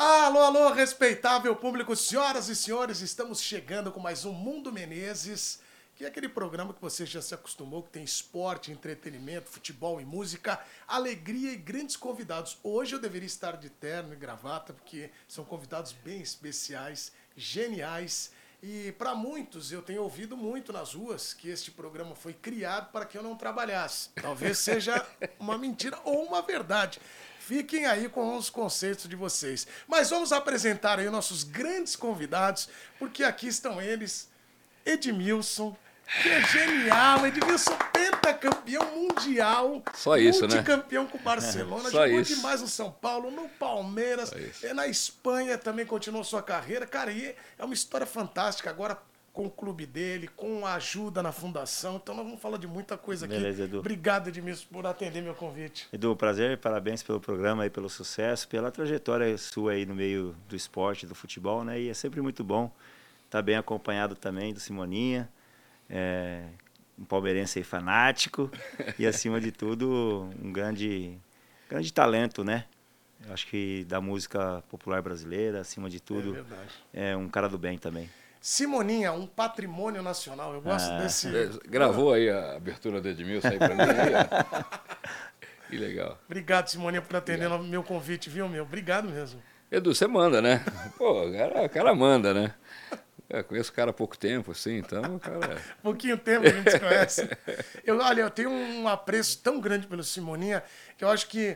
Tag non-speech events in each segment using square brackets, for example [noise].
Alô, alô, respeitável público, senhoras e senhores, estamos chegando com mais um Mundo Menezes, que é aquele programa que você já se acostumou, que tem esporte, entretenimento, futebol e música, alegria e grandes convidados. Hoje eu deveria estar de terno e gravata, porque são convidados bem especiais, geniais. E para muitos, eu tenho ouvido muito nas ruas que este programa foi criado para que eu não trabalhasse. Talvez seja uma mentira ou uma verdade. Fiquem aí com os conceitos de vocês. Mas vamos apresentar aí nossos grandes convidados, porque aqui estão eles, Edmilson, que é genial, Edmilson pentacampeão mundial. Só isso, né? Multicampeão com o Barcelona, [laughs] Só jogou isso. demais no São Paulo, no Palmeiras, e na Espanha também continuou sua carreira. Cara, e é uma história fantástica agora com o clube dele, com a ajuda na fundação. Então nós vamos falar de muita coisa aqui. Beleza, Edu. Obrigado, Edmilson, por atender meu convite. Edu, prazer, parabéns pelo programa e pelo sucesso, pela trajetória sua aí no meio do esporte, do futebol, né? E é sempre muito bom estar bem acompanhado também do Simoninha, é, um palmeirense aí fanático e, acima de tudo, um grande, grande talento, né? Eu acho que da música popular brasileira, acima de É tudo, verdade. é um cara do bem também. Simoninha, um patrimônio nacional. Eu gosto Ah. desse. É, Gravou aí a abertura do Edmilson aí pra mim. [laughs] que legal. Obrigado, Simoninha, por atender o meu convite, viu, meu? Obrigado mesmo. Edu, você manda, né? Pô, o cara, o cara manda, né? Eu conheço o cara há pouco tempo, assim, então cara. [laughs] Pouquinho tempo que a gente se conhece. Eu, olha, eu tenho um apreço tão grande pelo Simoninha que eu acho que,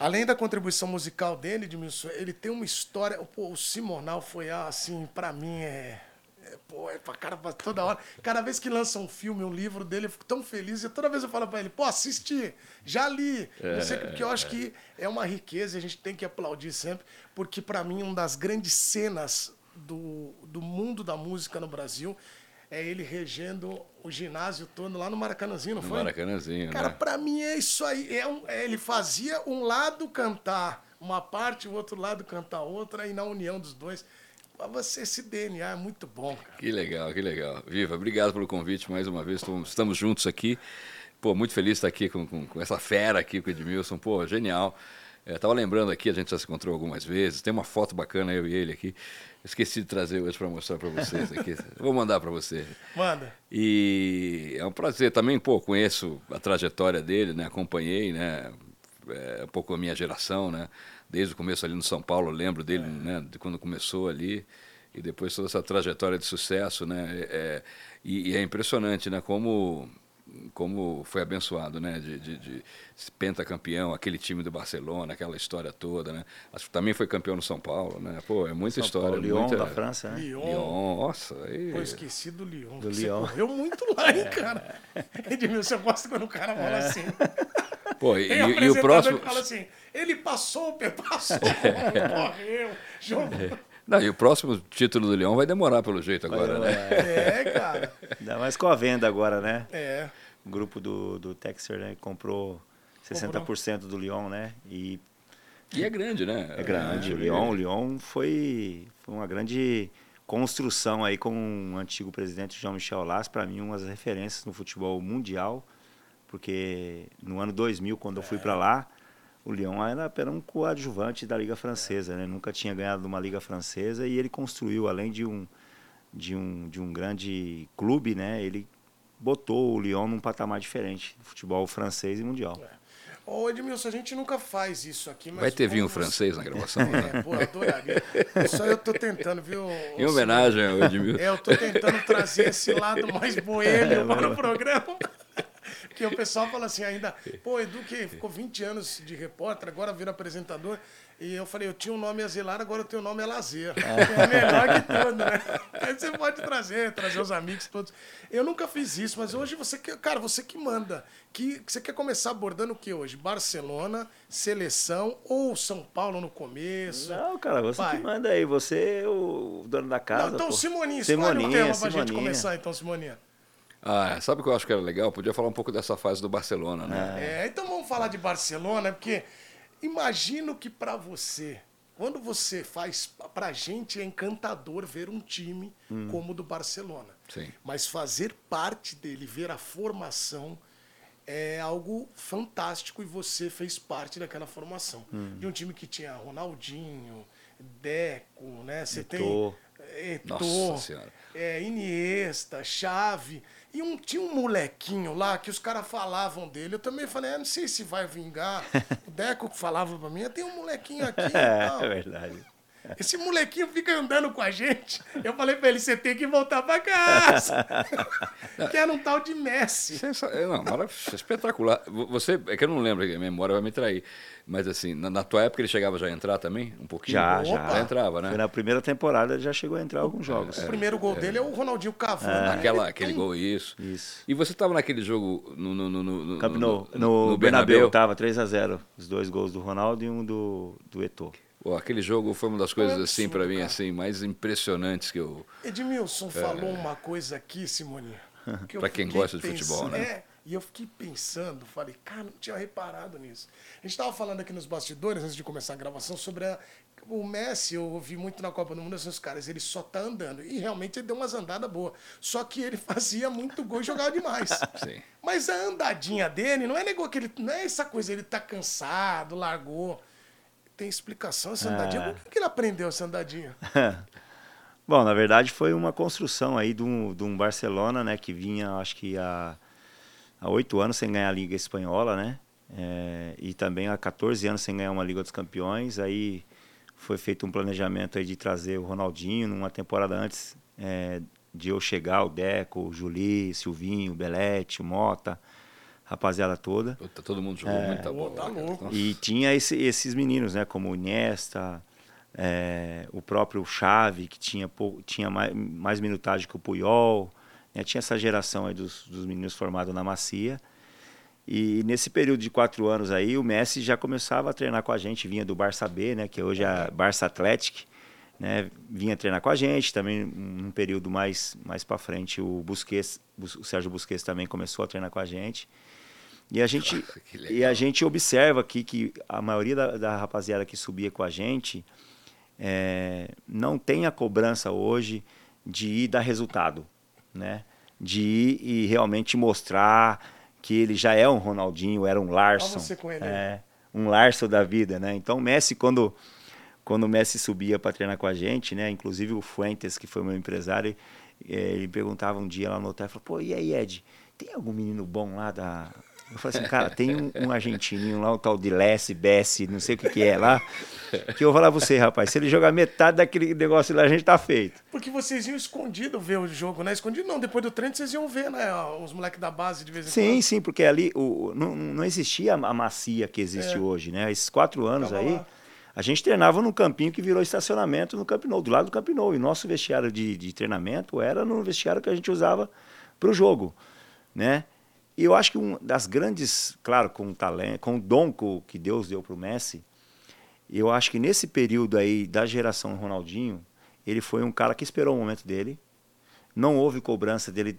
além da contribuição musical dele, Edmilson, ele tem uma história. Pô, o Simonal foi, ah, assim, pra mim é. é, pô, é pra cara toda hora. Cada vez que lança um filme, um livro dele, eu fico tão feliz. E toda vez eu falo pra ele, pô, assisti, já li. Não sei, porque eu acho que é uma riqueza e a gente tem que aplaudir sempre, porque pra mim, uma das grandes cenas do, do mundo da música no Brasil é ele regendo o ginásio todo lá no Maracanãzinho, não No foi? Maracanãzinho, Cara, né? pra mim é isso aí. É um- é, ele fazia um lado cantar uma parte, o outro lado cantar outra, e na união dos dois. Pra você, esse DNA é muito bom, cara. Que legal, que legal. Viva, obrigado pelo convite mais uma vez. Estamos, estamos juntos aqui. Pô, muito feliz de estar aqui com, com, com essa fera aqui, com o Edmilson. Pô, genial. É, tava lembrando aqui, a gente já se encontrou algumas vezes. Tem uma foto bacana, eu e ele aqui. Esqueci de trazer hoje para mostrar para vocês aqui. [laughs] Vou mandar para você. Manda. E é um prazer também, pô, conheço a trajetória dele, né? Acompanhei, né? É, um pouco a minha geração, né? Desde o começo ali no São Paulo, lembro dele, né? De quando começou ali e depois toda essa trajetória de sucesso, né? É, é, e, e é impressionante, né? Como como foi abençoado, né? De, de, de pentacampeão, aquele time do Barcelona, aquela história toda, né? Acho que também foi campeão no São Paulo, né? Pô, é muita São história. Paulo, Lyon muita... da França, né? Lyon. Lyon, nossa, aí... Pô, esqueci do Lyon. Do Você Lyon. correu muito lá, hein, cara? [laughs] Edmilson, eu gosto quando o cara fala assim. Pô, e, e- e o próximo... fala assim, ele passou, passou, [laughs] correu, jogou. Não, e o próximo título do Leão vai demorar pelo jeito agora, né? É, cara. Ainda mais com a venda agora, né? É. O grupo do, do Texer, né? Comprou 60% do Lyon, né? E E é grande, né? é grande. o Lyon, o Lyon foi, foi uma grande construção aí com o antigo presidente Jean-Michel Aulas, para mim umas referências no futebol mundial, porque no ano 2000, quando eu fui para lá, o Lyon era apenas um coadjuvante da Liga Francesa, né? Nunca tinha ganhado uma Liga Francesa e ele construiu, além de um, de um, de um grande clube, né? Ele botou o Lyon num patamar diferente, futebol francês e mundial. Ô, Edmilson, a gente nunca faz isso aqui, mas. Vai ter vinho você- francês na gravação, né? É, pô, adoraria. Só eu tô tentando, viu? Em homenagem ao Edmilson. É, eu tô tentando trazer esse lado mais boêmio para o programa. Porque o pessoal fala assim ainda, [laughs] pô, Edu que ficou 20 anos de repórter, agora vira apresentador. E eu falei, eu tinha um nome a zelar, agora eu tenho um nome a lazer. [laughs] É melhor que tudo, né? Aí você pode trazer, trazer os amigos todos. Eu nunca fiz isso, mas hoje você que, cara, você que manda. Que, que você quer começar abordando o que hoje? Barcelona, seleção ou São Paulo no começo? Não, cara, você Vai. que manda aí, você é o dono da casa. Não, então, pô. Simoninha, escolhe um tema Simoninha, pra gente Simoninha. começar, então, Simoninha. Ah, sabe o que eu acho que era legal? Podia falar um pouco dessa fase do Barcelona, né? É, então vamos falar de Barcelona, porque imagino que pra você, quando você faz. Pra gente é encantador ver um time como o do Barcelona. Sim. Mas fazer parte dele, ver a formação, é algo fantástico e você fez parte daquela formação. De um time que tinha Ronaldinho, Deco, né? Você tem Eto'o. Eto'o, Nossa Senhora. É, Iniesta, Chave. E um, tinha um molequinho lá que os caras falavam dele. Eu também falei, ah, não sei se vai vingar. [laughs] O Deco que falava pra mim, tem um molequinho aqui [laughs] tal. É verdade. Esse molequinho fica andando com a gente. Eu falei pra ele, você tem que voltar pra casa. [laughs] que era um tal de Messi. Sensa... é, Não, marav- espetacular. Vo- Você, é que eu não lembro, a memória vai me trair. Mas assim, na, na tua época ele chegava já a entrar também? Um pouquinho? Já, Opa. já. entrava, né? Foi na primeira temporada ele já chegou a entrar alguns jogos. O primeiro gol dele é o Ronaldinho cavando. É. Aquela, Ele aquele tem- gol, isso. Isso. E você estava naquele jogo no, no, no, no, Camp Nou, no, no, no Bernabéu tava 3 a 0 Os dois gols do Ronaldo e um do, do Eto'o. Pô, aquele jogo foi uma das coisas Foi assim para mim cara. assim mais impressionantes que eu Edmilson falou uma coisa aqui, Simone. [laughs] que Pra quem gosta de futebol, né? É, e eu fiquei pensando, falei, cara, não tinha reparado nisso. A gente estava falando aqui nos bastidores, antes de começar a gravação, sobre a- o Messi. Eu ouvi muito na Copa do Mundo esses caras, ele só tá andando. E realmente ele deu umas andadas boas. Só que ele [laughs] fazia muito gol e jogava demais. [laughs] Sim. Mas a andadinha dele não é negócio que ele. Não é essa coisa, ele tá cansado, largou. Tem explicação essa andadinha. É. Por que ele aprendeu essa andadinha? [laughs] Bom, na verdade foi uma construção aí de um, de um Barcelona, né, que vinha, acho que há há oito anos sem ganhar a Liga Espanhola, né, é, e também há 14 anos sem ganhar uma Liga dos Campeões. Aí foi feito um planejamento aí de trazer o Ronaldinho numa temporada antes é, de eu chegar, o Deco, o Juli, Silvinho, o Belete, o Mota, rapaziada toda. Puta, todo mundo jogou muita Pô, bola. tá cara. louco. E tinha esse- esses meninos, né? Como o Iniesta, é, o próprio Xavi, que tinha, pou- tinha mais, mais minutagem que o Puyol. né, Tinha essa geração aí dos, dos meninos formados na Macia. E nesse período de quatro anos aí, o Messi já começava a treinar com a gente, vinha do Barça B, né? Que hoje é a Barça Athletic. Né, vinha treinar com a gente, também num período mais, mais para frente o Busquets, o Sérgio Busquets também começou a treinar com a gente. E a gente, [laughs] Nossa, e a gente observa aqui que a maioria da, da rapaziada que subia com a gente é, não tem a cobrança hoje de ir dar resultado, né? De ir e realmente mostrar que ele já é um Ronaldinho, era um Larson. é, um Larson da vida, né? Então o Messi, quando, quando o Messi subia para treinar com a gente, né? Inclusive o Fuentes, que foi meu empresário, eh, ele perguntava um dia lá no hotel, falou, pô, e aí, Ed, tem algum menino bom lá da... Eu falei assim, cara, tem um, um argentininho lá, o tal de Lessi, Bessi, não sei o que que é lá, que eu vou falar você, rapaz, se ele jogar metade daquele negócio lá, a gente tá feito. Porque vocês iam escondido ver o jogo, né? Escondido não, depois do treino vocês iam ver, né? Os moleques da base de vez em Sim, quando. sim, porque ali o, não, não existia a macia que existe É. hoje, né? Esses quatro anos Tava aí, lá. a gente treinava num campinho que virou estacionamento no Camp Nou, do lado do Camp Nou. E nosso vestiário de, de treinamento era no vestiário que a gente usava para o jogo, né? E eu acho que um das grandes, claro, com o talento, com o dom que Deus deu para o Messi, eu acho que nesse período aí da geração Ronaldinho, ele foi um cara que esperou o momento dele, não houve cobrança dele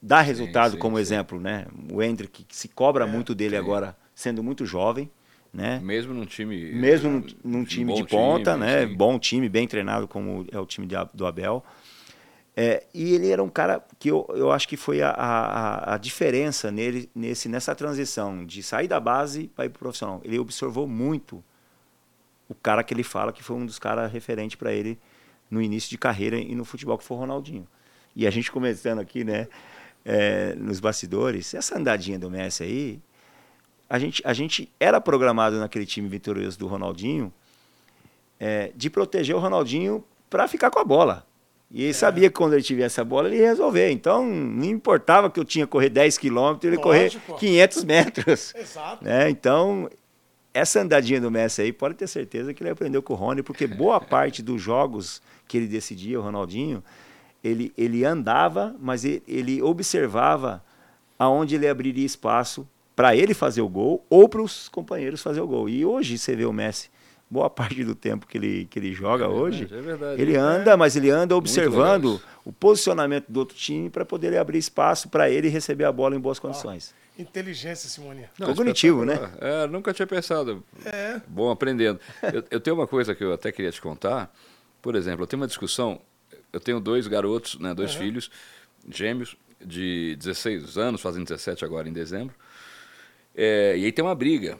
dar resultado sim, como sim. exemplo, né? O Hendrick que se cobra É, muito dele sim. agora, sendo muito jovem, né? Mesmo num time. Mesmo num, num um time de ponta, time, né? sim. Bom time, bem treinado como é o time de do Abel. É, e ele era um cara que eu, eu acho que foi a, a, a diferença nele nesse, nessa transição de sair da base para ir para o profissional. Ele observou muito o cara que ele fala que foi um dos caras referentes para ele no início de carreira e no futebol, que foi o Ronaldinho. E a gente começando aqui, né, é, nos bastidores, essa andadinha do Messi aí, a gente, a gente era programado naquele time vitorioso do Ronaldinho é, de proteger o Ronaldinho para ficar com a bola. E ele sabia que quando ele tivesse a bola, ele ia resolver. Então, não importava que eu tinha que correr 10 quilômetros, ele correr Lógico. 500 metros. [laughs] Exato. Né? Então, essa andadinha do Messi aí, pode ter certeza que ele aprendeu com o Rony, porque boa [laughs] parte dos jogos que ele decidia, o Ronaldinho, ele, ele andava, mas ele, ele observava aonde ele abriria espaço para ele fazer o gol ou para os companheiros fazer o gol. E hoje você vê o Messi, boa parte do tempo que ele, que ele joga É hoje, é verdade. ele anda, mas ele anda observando o posicionamento do outro time para poder abrir espaço para ele receber a bola em boas condições. Inteligência, Simone. Não, Cognitivo, né? É, nunca tinha pensado. É. Bom aprendendo. Eu, eu tenho uma coisa que eu até queria te contar. Por exemplo, eu tenho uma discussão. Eu tenho dois garotos, né, dois Uhum. filhos gêmeos de 16 anos, fazem 17 agora em dezembro. É, e aí tem uma briga.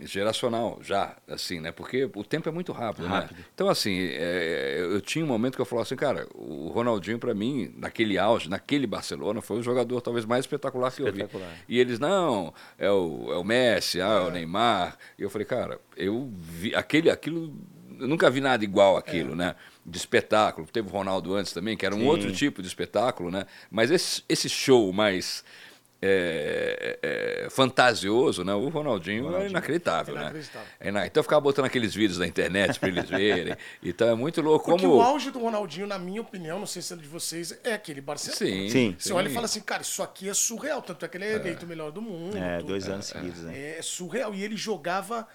Geracional já, assim, né? Porque o tempo é muito rápido, Rápido. né? Então, assim, é, eu tinha um momento que eu falava assim, cara, o Ronaldinho, para mim, naquele auge, naquele Barcelona, foi o jogador talvez mais espetacular que eu vi. E eles, não, é o, é o Messi, ah, é o Neymar. E eu falei, cara, eu vi aquele, aquilo, eu nunca vi nada igual aquilo, né? De espetáculo. Teve o Ronaldo antes também, que era um Sim. outro tipo de espetáculo, né? Mas esse, esse show mais é, é, fantasioso, né? O Ronaldinho, é inacreditável, né? Inacreditável. É ina- então eu ficava botando aqueles vídeos na internet para eles verem. [laughs] Então é muito louco Porque como. o auge do Ronaldinho, na minha opinião, não sei se é de vocês, é aquele Barcelona. Sim, Sim. Você olha e fala assim, cara, isso aqui é surreal. Tanto é que ele é eleito o melhor do mundo. É, dois anos seguidos, né? É surreal. E ele jogava.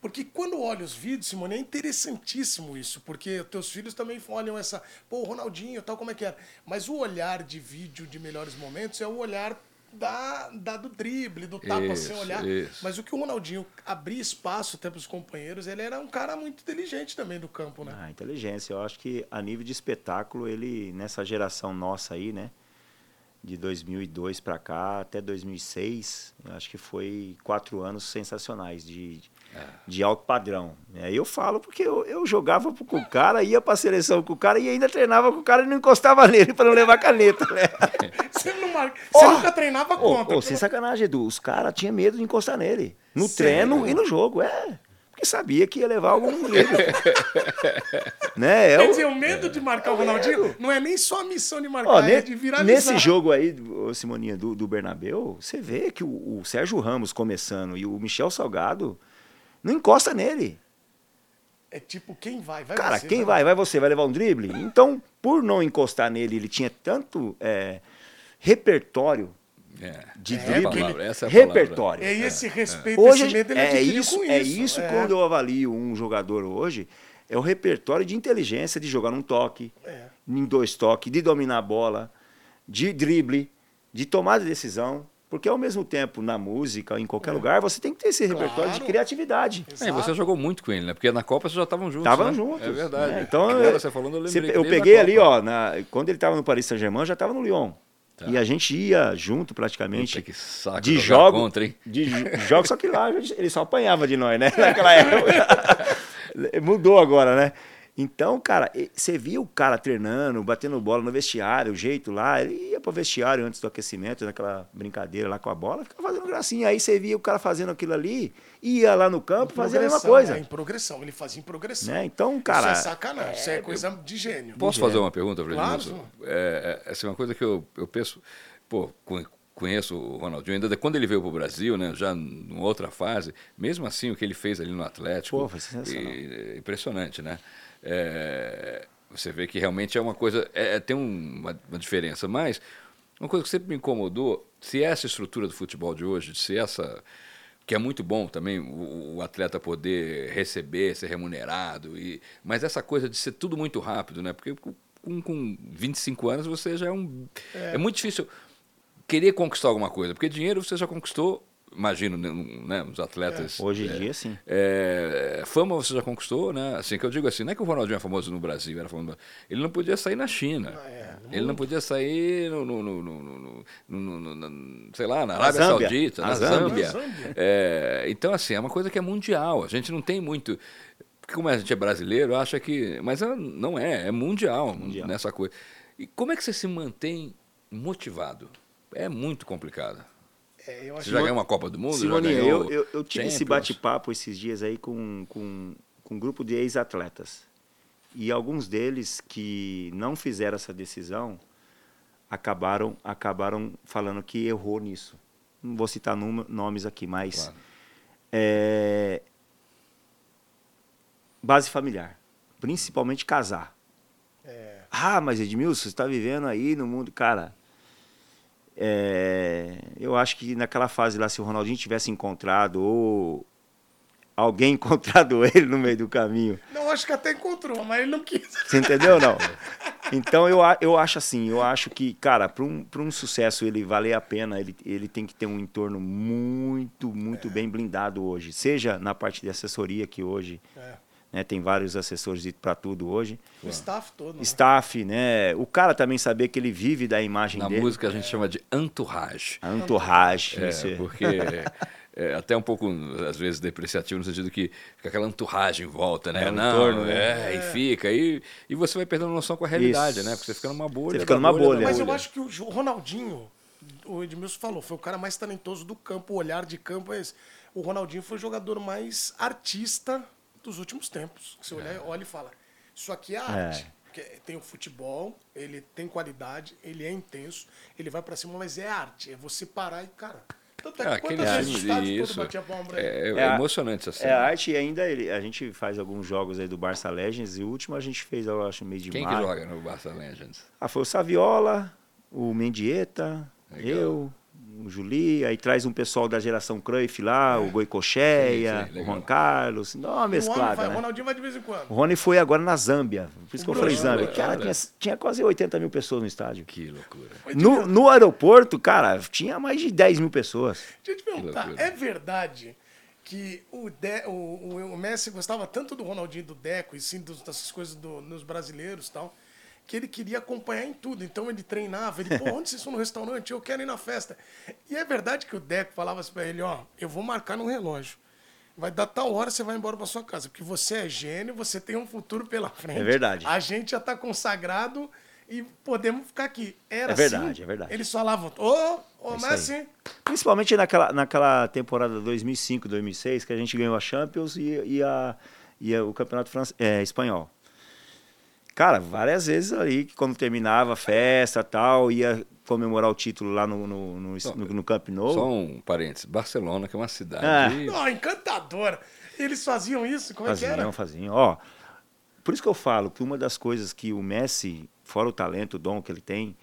Porque quando olha os vídeos, Simone, é interessantíssimo isso. Porque teus filhos também olham essa. Pô, o Ronaldinho, tal, como é que era. Mas o olhar de vídeo de melhores momentos é o olhar da, da do drible, do tapa Isso, sem olhar. isso. Mas o que o Ronaldinho abria espaço até pros companheiros, ele era um cara muito inteligente também do campo, né? Ah, inteligência. Eu acho que a nível de espetáculo, ele, nessa geração nossa aí, né? De 2002 para cá até 2006, eu acho que foi quatro anos sensacionais de, de alto padrão. É, eu falo porque eu, eu jogava com o cara, ia pra seleção com o cara e ainda treinava com o cara e não encostava [laughs] nele para não levar caneta. Né? [laughs] Você, não marca... Você nunca treinava Ô, contra. ô, sem sacanagem, Edu. Os caras tinham medo de encostar nele. No Sério? treino e no jogo, é. Porque sabia que ia levar algum drible. [laughs] né? É Quer o- dizer, o medo de marcar o Ronaldinho não é nem só a missão de marcar, Ó, é de viralizar. nesse jogo aí, Simoninha, do, do Bernabéu, você vê que o, o Sérgio Ramos começando e o Michel Salgado não encosta nele. É tipo, quem vai? Vai Cara, você, quem vai? Vai você? Vai levar um drible? Então, por não encostar nele, ele tinha tanto é, repertório É, de é drible. palavra, essa é repertório. É esse respeito, Hoje esse medo ele é isso, com é isso. isso é. quando eu avalio um jogador hoje, é o repertório de inteligência de jogar num toque, É. em dois toques, de dominar a bola, de drible, de tomada de decisão, porque ao mesmo tempo na música, em qualquer lugar, você tem que ter esse repertório de criatividade. É, você jogou muito com ele, né? Porque na Copa vocês já estavam juntos. Estavam né? juntos. É verdade. né? Então, Agora eu, você falando, eu você- eu peguei ali, Copa. ó, na- quando ele estava no Paris Saint-Germain, eu já estava no Lyon. Tá. E a gente ia junto praticamente. Puta, que saco de jogo, contra, hein? de jo- jogos, só que lá ele só apanhava de nós, né? [laughs] Naquela época. [laughs] Mudou agora, né? Então, cara, você via o cara treinando, batendo bola no vestiário, o jeito lá, ele ia pro vestiário antes do aquecimento, naquela brincadeira lá com a bola, ficava fazendo gracinha. Aí você via o cara fazendo aquilo ali, ia lá no campo e fazia a mesma coisa. é, em progressão, ele fazia em progressão. Né? Então, cara, isso é sacanagem, isso é coisa de gênio. Posso fazer uma pergunta para Claro. É, é, essa é uma coisa que eu, eu penso, pô, con- conheço o Ronaldinho, ainda quando ele veio para o Brasil, né, já numa outra fase, mesmo assim o que ele fez ali no Atlético, Pô, foi sensacional. e- é impressionante, né? É, você vê que realmente é uma coisa, é, é- tem um- uma, uma diferença, mas uma coisa que sempre me incomodou, se essa estrutura do futebol de hoje, se essa que é muito bom também o, o atleta poder receber, ser remunerado, e, mas essa coisa de ser tudo muito rápido, né? Porque com, com 25 anos você já é um. É. muito difícil querer conquistar alguma coisa, porque dinheiro você já conquistou, imagino, né, né, os atletas. hoje em dia, sim. É, fama você já conquistou, né? Assim que eu digo assim, não é que o Ronaldinho é famoso no Brasil, era famoso, ele não podia sair na China. Ah, é, ele não podia sair no, no, no, no- no- no- no- no- sei lá, na Arábia Zâmbia. Saudita, Na na Zâmbia. Zâmbia. É, então, assim, é uma coisa que é mundial. A gente não tem muito. Porque como a gente é brasileiro, acha que. Mas é- não é, é mundial, Mundial. nessa coisa. E como é que você se mantém motivado? É muito complicado. É, eu acho Você já ganhou uma Copa do Mundo? ganhou eu, eu, eu tive esse bate-papo esses dias aí com, com, com um grupo de ex-atletas. E alguns deles que não fizeram essa decisão acabaram, acabaram falando que errou nisso. Não vou citar nome- nomes aqui, mas Claro. é, base familiar, principalmente casar. É, Ah, mas Edmilson, você está vivendo aí no mundo. Cara, é, eu acho que naquela fase lá, se o Ronaldinho tivesse encontrado, ou alguém [laughs] encontrado ele no meio do caminho, não, acho que até encontrou, mas ele não quis. você entendeu ou não? Então eu, eu acho assim, eu acho que, cara, para um, pra um sucesso ele valer a pena, ele, ele tem que ter um entorno muito, muito bem blindado hoje. Seja na parte de assessoria, que hoje É, né, tem vários assessores para tudo hoje. o staff todo. né? Staff, né? O cara também saber que ele vive da imagem Na dele. música a gente chama de entourage. Entourage. É, isso é. porque é, até um pouco, às vezes, depreciativo, no sentido que fica aquela enturragem em volta, né? É, um Não, entorno, né? é, e fica. E, e você vai perdendo noção com a realidade, Isso. né? Porque você fica numa bolha. Você fica numa da bolha. Mas eu bolha. acho que o Ronaldinho, o Edmilson falou, foi o cara mais talentoso do campo, o olhar de campo é esse. O Ronaldinho foi o jogador mais artista dos últimos tempos. Você olha, olha e fala, isso aqui é arte. Porque tem o futebol, ele tem qualidade, ele é intenso, ele vai pra cima, mas é arte. É você parar e, cara... Tanto é É, que aquele time, isso. ele? É, é É a- emocionante essa É cena. arte e ainda ele- a gente faz alguns jogos aí do Barça Legends e o último a gente fez, eu acho, meio de Quem que maio. joga no Barça Legends? Ah, foi o Saviola, o Mendieta, Legal. eu, o Juli, aí traz um pessoal da geração Cruyff lá, o Goicocheia, o. Juan Carlos, dá uma o homem mesclada, vai, o né? Ronaldinho vai de vez em quando. O Rony foi agora na Zâmbia, por isso que eu falei Zâmbia. Cara, tinha, tinha quase 80 mil pessoas no estádio. Que loucura. No, no aeroporto, cara, tinha mais de 10 mil pessoas. Deixa eu te perguntar, é verdade que o, De- o, o- Messi gostava tanto do Ronaldinho e do Deco, e sim dos- dessas coisas do- nos brasileiros e tal, que ele queria acompanhar em tudo. Então ele treinava, ele, pô, onde vocês estão no restaurante? Eu quero ir na festa. E é verdade que o Deco falava assim pra ele, ó, eu vou marcar no relógio. Vai dar tal hora, você vai embora pra sua casa. Porque você é gênio, você tem um futuro pela frente. É verdade. A gente já tá consagrado e podemos ficar aqui. Era É verdade, assim. é verdade. Eles falavam, ô, ô, É Messi, Principalmente naquela, naquela temporada 2005, 2006, que a gente ganhou a Champions e, e, a, e a- o Campeonato France, é, Espanhol. Cara, várias vezes ali, que quando terminava a festa tal, ia comemorar o título lá no, no, no, no, no Camp Nou. Só um parênteses. Barcelona, que é uma cidade. Ah. Não, encantadora. Eles faziam isso? Como é que era? Faziam, faziam. Ó, por isso que eu falo que uma das coisas que o Messi, fora o talento, o dom que ele tem,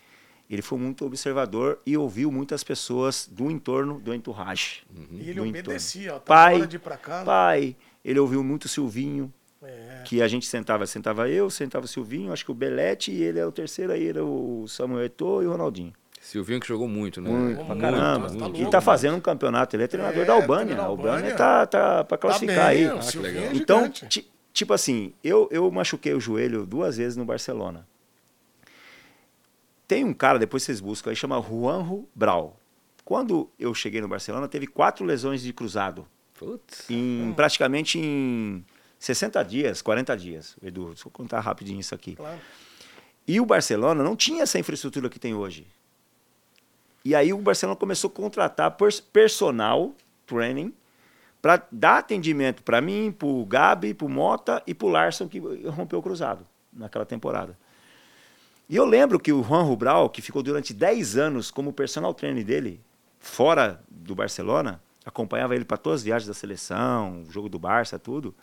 ele foi muito observador e ouviu muitas pessoas do entorno do entourage. E ele do obedecia, ó. Tá Pai, hora de ir pra casa. pai, ele ouviu muito o Silvinho, É. que a gente sentava, sentava eu, sentava o Silvinho, acho que o Belete, e ele é o terceiro, aí era o Samuel Eto'o e o Ronaldinho. Silvinho que jogou muito, né? Muito, pra muito, caramba. tá e tá fazendo um campeonato, ele é treinador É, da Albânia. treinador A Albânia tá, tá pra Tá classificar bem, aí. o Ah, que Silvinho legal. é Então, tipo assim, eu, eu machuquei o joelho duas vezes no Barcelona. Tem um cara, depois vocês buscam aí, chama Juanjo Brau. Quando eu cheguei no Barcelona, teve quatro lesões de cruzado. Putz. Em, praticamente em 60 dias, 40 dias. Edu, deixa eu contar rapidinho isso aqui. Claro. E o Barcelona não tinha essa infraestrutura que tem hoje. E aí o Barcelona começou a contratar pers- personal training para dar atendimento para mim, para o Gabi, para o Mota e para o Larson, que rompeu o cruzado naquela temporada. E eu lembro que o Juan Rubral, que ficou durante 10 anos como personal trainer dele, fora do Barcelona, acompanhava ele para todas as viagens da seleção, o jogo do Barça, tudo,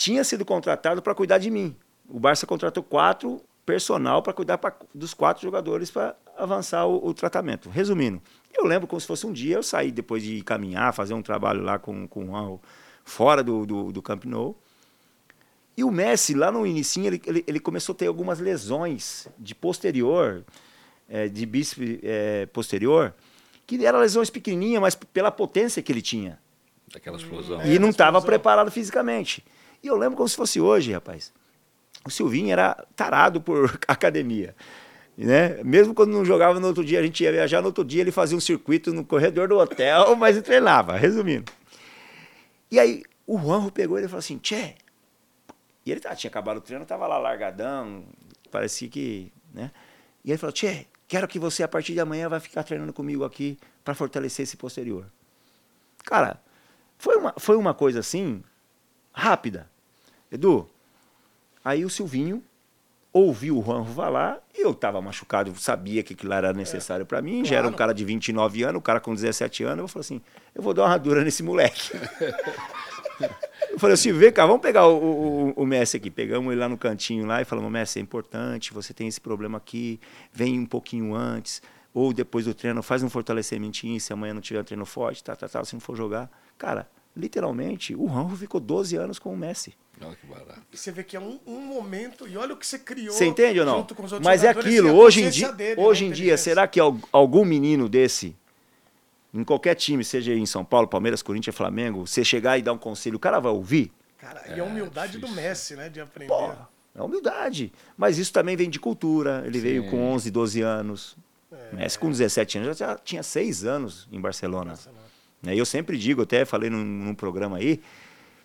tinha sido contratado para cuidar de mim. O Barça contratou quatro personal para cuidar pra- dos quatro jogadores para avançar o, o tratamento. Resumindo, eu lembro como se fosse um dia, eu saí depois de caminhar, fazer um trabalho lá com, com o Juan, fora do, do, do Camp Nou, e o Messi, lá no início, ele, ele, ele começou a ter algumas lesões de posterior, eh, de bíceps eh, posterior, que eram lesões pequenininhas, mas pela potência que ele tinha. Daquela explosão. É, e não estava explosão. preparado fisicamente. E eu lembro como se fosse hoje, rapaz. O Silvinho era tarado por [laughs] academia. Né? Mesmo quando não jogava no outro dia, a gente ia viajar no outro dia, ele fazia um circuito no corredor do hotel, [laughs] mas treinava, resumindo. E aí o Juanjo pegou ele e falou assim, Tchê. E ele tá- tinha acabado o treino, tava lá largadão, parecia que. Né? E ele falou, Tchê, quero que você a partir de amanhã vai ficar treinando comigo aqui para fortalecer esse posterior. Cara, foi uma, foi uma coisa assim, rápida. Edu, aí o Silvinho ouviu o Juanjo falar, e eu estava machucado, sabia que aquilo era necessário para mim, já era um Claro. cara de 29 anos, o cara com 17 anos, eu falei assim, eu vou dar uma dura nesse moleque. [laughs] eu falei assim, vem cá, vamos pegar o, o, o Messi aqui. Pegamos ele lá no cantinho lá e falamos, Messi, é importante, você tem esse problema aqui, vem um pouquinho antes, ou depois do treino, faz um fortalecimentinho, se amanhã não tiver um treino forte, tá, tá, tá, se não for jogar. Cara, literalmente, o Ranjo ficou 12 anos com o Messi. Olha que barato. E você vê que é um, um momento, e olha o que você criou. Você entende ou não? junto com os outros Mas é aquilo, hoje em dia, dele, hoje né, em dia, será que al- algum menino desse, em qualquer time, seja em São Paulo, Palmeiras, Corinthians, Flamengo, você chegar e dar um conselho, o cara vai ouvir? Cara, e a humildade do difícil. Messi, né? De aprender. Pô, é humildade. Mas isso também vem de cultura. Ele veio com 11, 12 anos. É. Messi com 17 anos já tinha 6 anos em Barcelona. Né? E eu sempre digo, até falei num, num programa aí,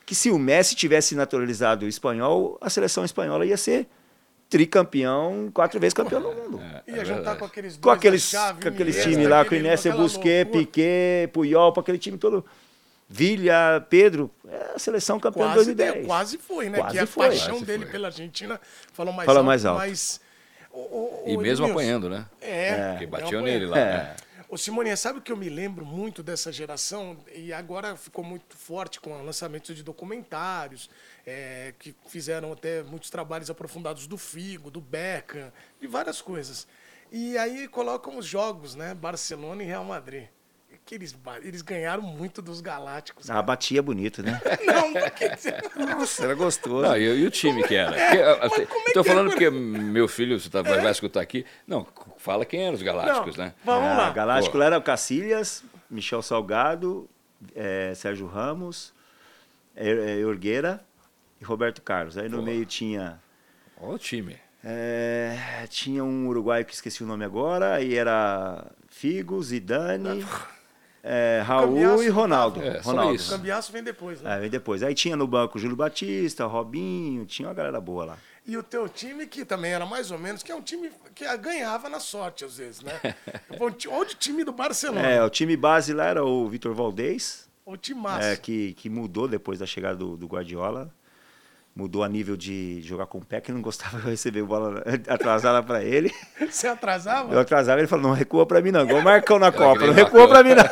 que se o Messi tivesse naturalizado espanhol, a seleção espanhola ia ser tricampeão, quatro vezes campeão do mundo. É, Ia juntar com aqueles Com dois aqueles, chave, com aqueles Iniesta, times lá, com o Inés, loucura. Piquet, Puyol, com aquele time todo. Vilha, Pedro, é a seleção campeã de Quase, 2010. deu, quase foi, né? Quase que a foi. paixão Quase dele foi. pela Argentina falou mais Fala alto. mais alto. Mas, o- o- E o mesmo Edmilson, apanhando, né? É, Porque batiam apanhando. nele lá. É. né? Ô Simone, sabe o que eu me lembro muito dessa geração? E agora ficou muito forte com o lançamento de documentários, é, que fizeram até muitos trabalhos aprofundados do Figo, do Beckham, de várias coisas. E aí colocam os jogos, né? Barcelona e Real Madrid. Que eles, eles ganharam muito dos Galácticos. Ah, batia bonito, né? [laughs] Não, porque... [laughs] Nossa, era gostoso. Não, e, e o time que era? [laughs] Porque, assim, como é tô que é falando porque meu filho você tá- vai, vai escutar aqui. Não, fala quem eram os Galácticos, Não, né? Vamos Ah, lá. Galáctico Pô. era o Cacilhas, Michel Salgado, eh, Sérgio Ramos, Orgueira e Roberto Carlos. Aí no Pô. meio tinha Olha o time. eh, tinha um uruguaio que esqueci o nome agora, aí era Figo, Zidane, eh, Raul Cambiasso e Ronaldo. É, Ronaldo. O isso. Cambiaço vem depois, né? Aí vem depois. Aí tinha no banco Júlio Batista, Robinho, tinha uma galera boa lá. E o teu time, que também era mais ou menos, que é um time que ganhava na sorte, às vezes, né? [laughs] O Olha o time do Barcelona. É, o time base lá era o Vitor Valdez, O time massa. é, que, que mudou depois da chegada do, do Guardiola. Mudou a nível de jogar com o pé, que não gostava [laughs] de receber bola atrasada pra ele. [laughs] Você atrasava? Eu atrasava, ele falou, não recua pra mim não, igual o Marcão na Copa, não recua pra mim não. [laughs]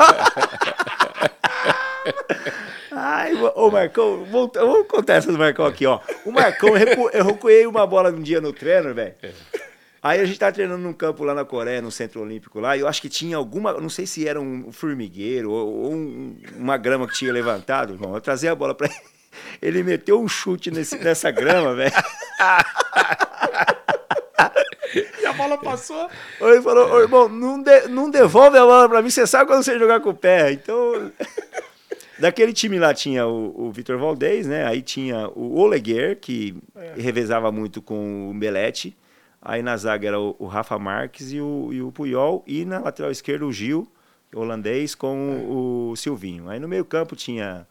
Ai, ô Marcão, volta- vamos contar essa do Marcão aqui, ó. O Marcão, eu recu- eu recuei uma bola um dia no treino, velho. Aí a gente tá treinando num campo lá na Coreia, no Centro Olímpico lá, e eu acho que tinha alguma, não sei se era um formigueiro ou, ou um- uma grama que tinha levantado, irmão. Eu trazei a bola pra ele. Ele meteu um chute nesse- nessa grama, velho. E a bola passou. Ele falou, ô irmão, não, de- não devolve a bola pra mim, você sabe quando você jogar com o pé. Então, daquele time lá tinha o, o Vitor Valdez, né? Aí tinha o Oleguer, que revezava muito com o Belete. Aí na zaga era o, o Rafa Marques e o, e o Puyol. E na lateral esquerda o Gil, holandês, com o Silvinho. Aí no meio campo tinha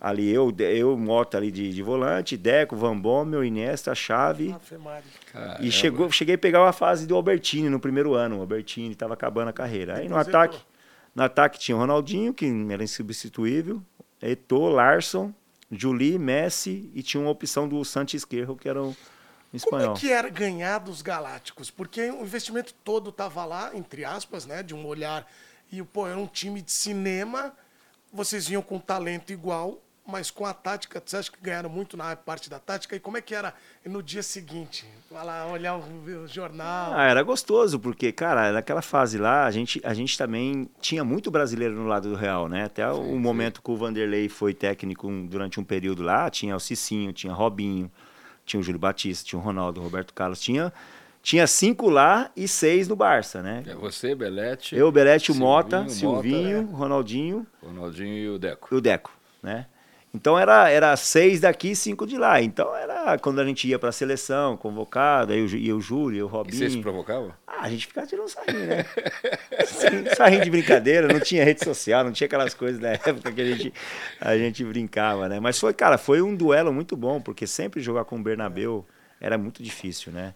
ali eu, eu Mota ali de, de volante, Deco, Van Bommel, Iniesta, Chave. Caramba. E chegou, cheguei a pegar uma fase do Albertini no primeiro ano. O Albertini estava acabando a carreira. Aí no ataque, no ataque tinha o Ronaldinho, que era insubstituível, Eto'o, Larson, Juli, Messi e tinha uma opção do Santos Esquerro, que era o Como espanhol. é que era ganhar dos Galácticos? Porque o investimento todo tava lá, entre aspas, né? De um olhar. E, pô, era um time de cinema. Vocês vinham com talento igual, mas com a tática. Você acha que ganharam muito na parte da tática? E como é que era no dia seguinte? Vai lá, olhar o, o jornal. Ah, era gostoso, porque, cara, naquela fase lá, a gente, a gente também tinha muito brasileiro no lado do Real, né? Até o momento que o Vanderlei foi técnico durante um período lá, tinha o Cicinho, tinha Robinho, tinha o Júlio Batista, tinha o Ronaldo, o Roberto Carlos, tinha, tinha cinco lá e seis no Barça, né? É você, Belete, Eu, Belete, o Silvinho, Mota, Mota, Silvinho, é. Ronaldinho Ronaldinho e o Deco. e o Deco, né? Então era, era seis daqui e cinco de lá. Então era quando a gente ia pra seleção, convocado, aí Ju- ia o Júlio, ia o E Robinho. você se provocava? Ah, a gente ficava tirando sarrinho, né? [laughs] Sarrinho de brincadeira, não tinha rede social, não tinha aquelas coisas da época que a gente, a gente brincava, né? Mas foi, cara, foi um duelo muito bom, porque sempre jogar com o Bernabeu era muito difícil, né?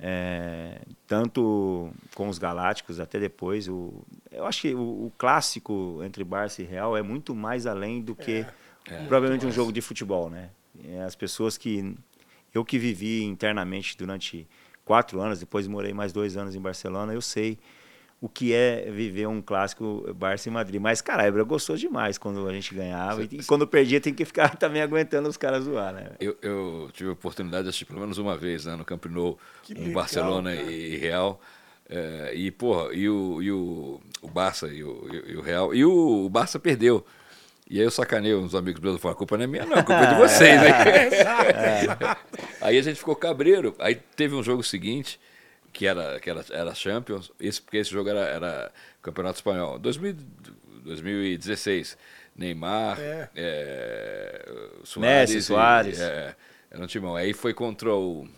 É, tanto com os Galácticos até depois. O, eu acho que o, o clássico entre Barça e Real é muito mais além do que provavelmente um jogo de futebol, né? É, As pessoas que eu que vivi internamente durante quatro anos, depois morei mais dois anos em Barcelona, eu sei o que é viver um clássico Barça e Madrid. Mas, cara, era gostoso demais quando a gente ganhava. E, quando perdia, tem que ficar [laughs] também aguentando os caras zoar, né? Eu, eu tive a oportunidade de assistir pelo menos uma vez né, no Camp Nou, Que um legal, Barcelona cara. e Real. É, e, porra, e o, e o, o Barça e o, e o Real. E o, o Barça perdeu. E aí eu sacanei uns amigos meus, eu falei, a culpa não é minha não, a culpa é de vocês, né? Exato, [laughs] exato. [laughs] Aí a gente ficou cabreiro. Aí teve um jogo seguinte, que era, que era, era Champions, esse, porque esse jogo era, era Campeonato Espanhol. 2000, 2016. Neymar, É. é, Suárez. Messi, e- Suárez. é, era um timão. Aí foi contra o,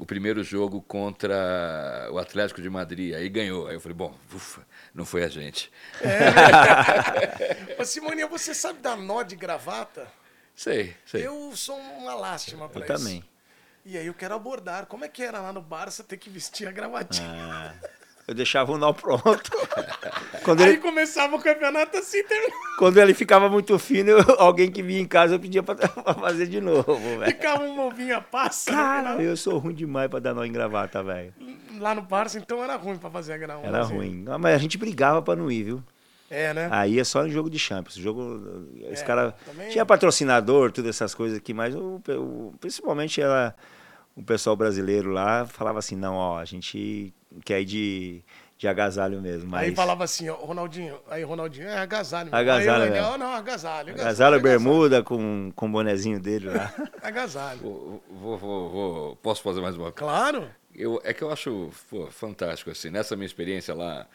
o primeiro jogo contra o Atlético de Madrid. Aí ganhou. Aí eu falei, bom, ufa, não foi a gente. É. Simoninha, você sabe dar nó de gravata? Sei, sei. Eu sou uma lástima pra Eu isso. também. E aí eu quero abordar. Como é que era lá no Barça ter que vestir a gravatinha? Ah, eu deixava o nó pronto. [laughs] quando, Aí ele, começava o campeonato assim, terminava. quando ele ficava muito fino, eu- alguém que vinha em casa eu pedia pra, [laughs] pra fazer de novo, velho. Ficava um movinha passa. Cara, eu sou ruim demais pra dar nó em gravata, velho. Lá no Barça, então era ruim pra fazer a gravação. Era ruim. Ah, Mas a gente brigava pra não ir, viu? É, né? Aí é só em jogo de Champions. Jogo, os É, cara também- tinha patrocinador, todas essas coisas aqui, mas o, o- principalmente ela, o pessoal brasileiro lá falava assim, não, ó, a gente quer ir de, de agasalho mesmo. Mas Aí falava assim, ó, Ronaldinho. Aí Ronaldinho, é agasalho. Agasalho, Aí eu, é. não, não, agasalho. agasalho bermuda com, com o bonezinho dele lá. [laughs] Agasalho. Vou, vou, vou- vou- posso fazer mais uma Claro. Eu, é que eu acho pô, fantástico, assim, nessa minha experiência lá,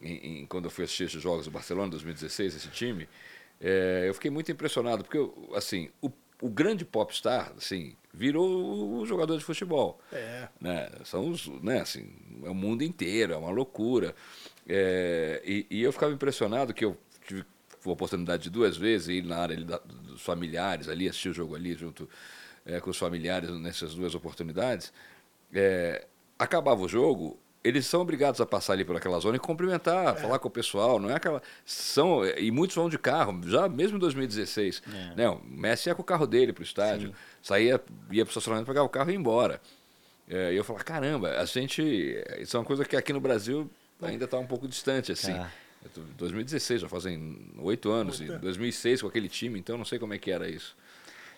em, em- quando eu fui assistir esses jogos do Barcelona, 2016, esse time, é, eu fiquei muito impressionado, porque, assim, o, o grande popstar, assim, virou o jogador de futebol. É. Né? São os, né, assim, é o mundo inteiro, é uma loucura. É, e, e eu ficava impressionado que eu tive a oportunidade de duas vezes ir na área da- dos familiares ali, assistir o jogo ali junto é, com os familiares nessas duas oportunidades. É, acabava o jogo, eles são obrigados a passar ali por aquela zona e cumprimentar, falar com o pessoal, não é aquela são e muitos vão de carro, já mesmo em 2016, né? O Messi ia com o carro dele para o estádio, saía ia para o estacionamento, pegava o carro e ia embora. É, e eu falava, caramba, a gente isso é uma coisa que aqui no Brasil ainda está um pouco distante assim. Tá. Eu tô- 2016 já fazem oito anos, e 2006 com aquele time, então não sei como é que era isso.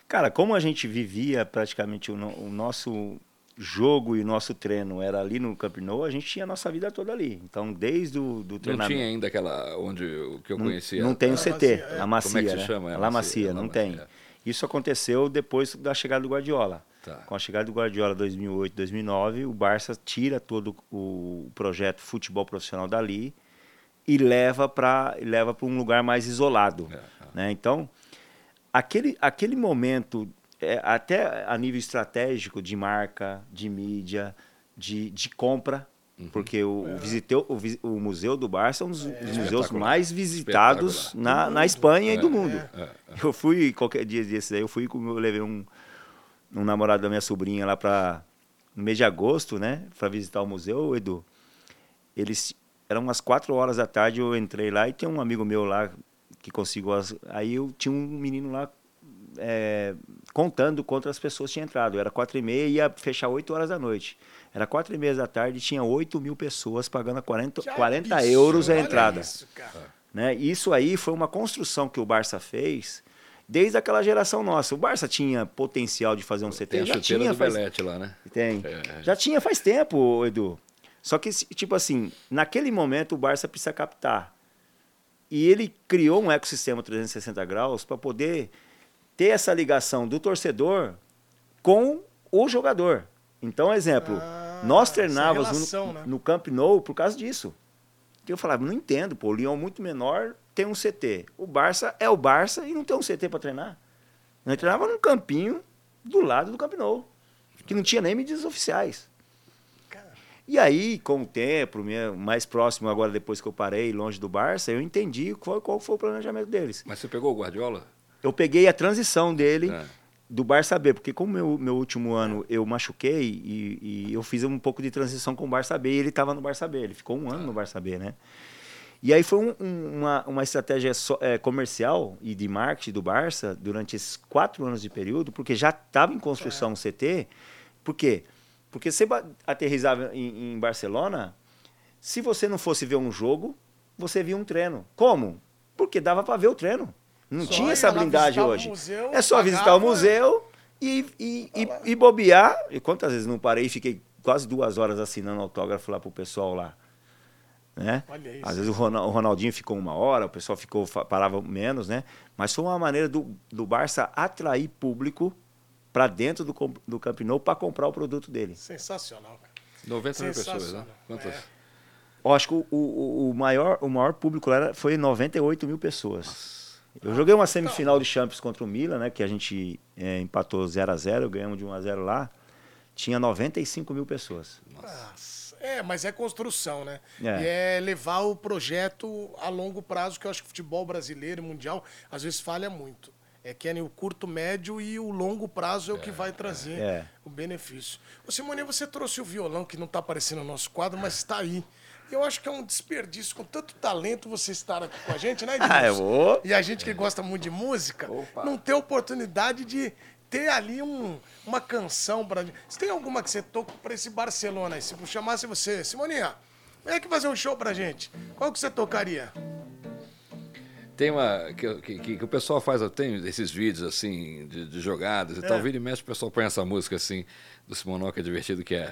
Cara, como a gente vivia praticamente o, no- o nosso jogo e o nosso treino era ali no Camp Nou, a gente tinha a nossa vida toda ali. Então, desde o do Não treinamento... tinha ainda aquela onde o que eu Não, conhecia. não tem o A CT, Macia, é. a macia, Como é que se né? chama? É, La Macia, La não tem. Isso aconteceu depois da chegada do Guardiola. Tá. Com a chegada do Guardiola 2008, 2009, o Barça tira todo o projeto futebol profissional dali e leva para leva para um lugar mais isolado, É, né? Então, aquele aquele momento é, até a nível estratégico de marca, de mídia, de, de compra, Uhum. porque o, o, visiteu, o, visi- o museu do Barça é um dos, dos museus mais visitados na, na Espanha e É, do mundo. é, é. Eu fui qualquer dia desses aí, eu fui com, eu levei um, um namorado da minha sobrinha lá para no mês de agosto, né, para visitar o museu, Edu. Eles eram umas quatro horas da tarde, eu entrei lá e tem um amigo meu lá que conseguiu as, aí eu tinha um menino lá é, contando quantas pessoas tinham entrado. Era quatro e meia e ia fechar oito horas da noite. Era quatro e meia da tarde e tinha oito mil pessoas pagando 40, Que 40 absurdo, euros a entrada. Isso, cara. Né? Isso aí foi uma construção que o Barça fez desde aquela geração nossa. O Barça tinha potencial de fazer um CT, Tem a já chuteira tinha do faz... Belete lá, né? Tem. É. Já tinha faz tempo, Edu. Só que, tipo assim, naquele momento o Barça precisa captar. E ele criou um ecossistema 360 graus para poder ter essa ligação do torcedor com o jogador. Então, exemplo, Ah, nós treinávamos relação, no, né? no Camp Nou por causa disso. E eu falava, não entendo, pô, o Lyon muito menor tem um CT. O Barça é o Barça e não tem um CT para treinar. Nós treinava num campinho do lado do Camp Nou, que não tinha nem medidas oficiais. E aí, com o tempo, mais próximo agora, depois que eu parei, longe do Barça, eu entendi qual, qual foi o planejamento deles. Mas você pegou o Guardiola? Eu peguei a transição dele É. do Barça B, porque como meu, meu último ano eu machuquei e, e eu fiz um pouco de transição com o Barça B e ele estava no Barça B, ele ficou um ano no Barça B, né? E aí foi um- um- uma, uma estratégia so- é, comercial e de marketing do Barça durante esses quatro anos de período, porque já estava em construção o CT. Por quê? Porque você aterrizava em, em Barcelona, se você não fosse ver um jogo, você via um treino. Como? Porque dava para ver o treino. Não Só tinha essa blindagem hoje. museu, é só visitar o museu e, e, e, e bobear. E quantas vezes não parei e fiquei quase duas horas assinando autógrafo lá pro pessoal lá. Né? Olha isso. Às vezes o Rona- o Ronaldinho ficou uma hora, o pessoal ficou parava menos, né? Mas foi uma maneira do, do Barça atrair público para dentro do, do Camp Nou para comprar o produto dele. sensacional, cara. 90 mil pessoas, né? Quantas? É. Eu acho que o, o, o maior, o maior público lá era- foi 98 mil pessoas. Eu joguei uma semifinal de Champions contra o Milan, né? Que a gente é, empatou 0 a 0 ganhamos de 1 a 0 lá. tinha 95 mil pessoas. Nossa. É, mas é construção, né? É. E é levar o projeto a longo prazo, que eu acho que o futebol brasileiro e mundial às vezes falha muito. É que é o curto, médio e o longo prazo é o que vai trazer É. o benefício. Ô, Simone, você trouxe o violão, que não está aparecendo no nosso quadro, mas está aí. Eu acho que é um desperdício, com tanto talento, você estar aqui com a gente, né, [laughs] Edilson? Ah, eu vou. E a gente que gosta muito de música, não ter oportunidade de ter ali um- uma canção para. Você tem alguma que você toca para esse Barcelona? Se chamasse você, Simoninha, vem aqui fazer um show pra gente. Qual que você tocaria? Tem uma. Que, que, que o pessoal faz, tem esses vídeos assim, de, de jogadas e É. tal. Vira e mexe, o pessoal põe essa música assim, do Simonó, que é divertido, que é.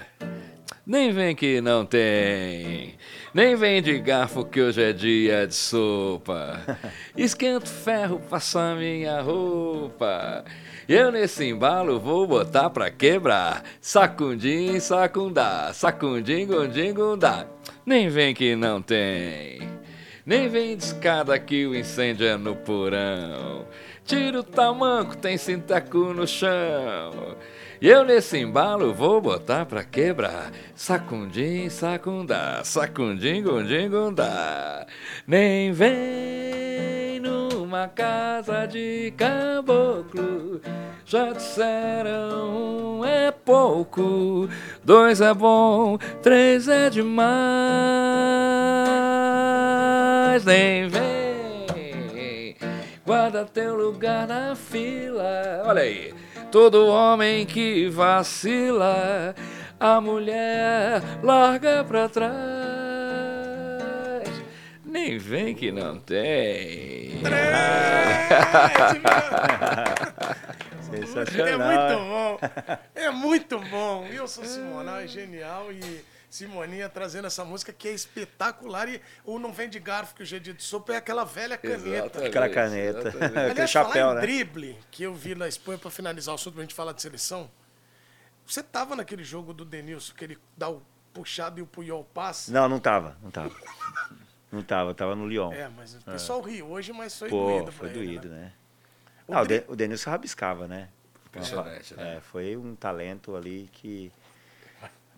Nem vem que não tem, nem vem de garfo que hoje é dia de sopa. [laughs] Esquento ferro, passa minha roupa. Eu nesse embalo vou botar pra quebrar. Sacundim, sacundá, sacundim, gundim, gundá. Nem vem que não tem. Nem vem de escada que o incêndio é no porão. Tira o tamanco, tem cintacu no chão. E eu nesse embalo vou botar pra quebrar. Sacundim, sacundá, sacundim, gundim, gundá. Nem vem numa casa de caboclo. Já disseram um é pouco, dois é bom, três é demais. Nem vem, guarda teu lugar na fila. Olha aí, todo homem que vacila, a mulher larga pra trás. Nem vem que não tem. É Sensacional. muito bom. É muito bom. [laughs] Wilson Simonal é genial e Simoninha trazendo essa música que é espetacular. E o Não Vem de Garfo, que o G de sopa é aquela velha caneta. Exatamente, Aquela caneta. exatamente. Aquele Aliás, chapéu, falar né? drible, que eu vi na Espanha para finalizar o assunto, pra gente falar de seleção. Você tava naquele jogo do Denilson, que ele dá o puxado e o Puyol passa? Não, não tava, não tava. Não tava, tava no Lyon. É, mas o pessoal riu hoje, mas foi Pô, doído foi ele, doído, né? né? O Ah, o, dri- o Denilson rabiscava, né? Impressionante, né? É, foi um talento ali que,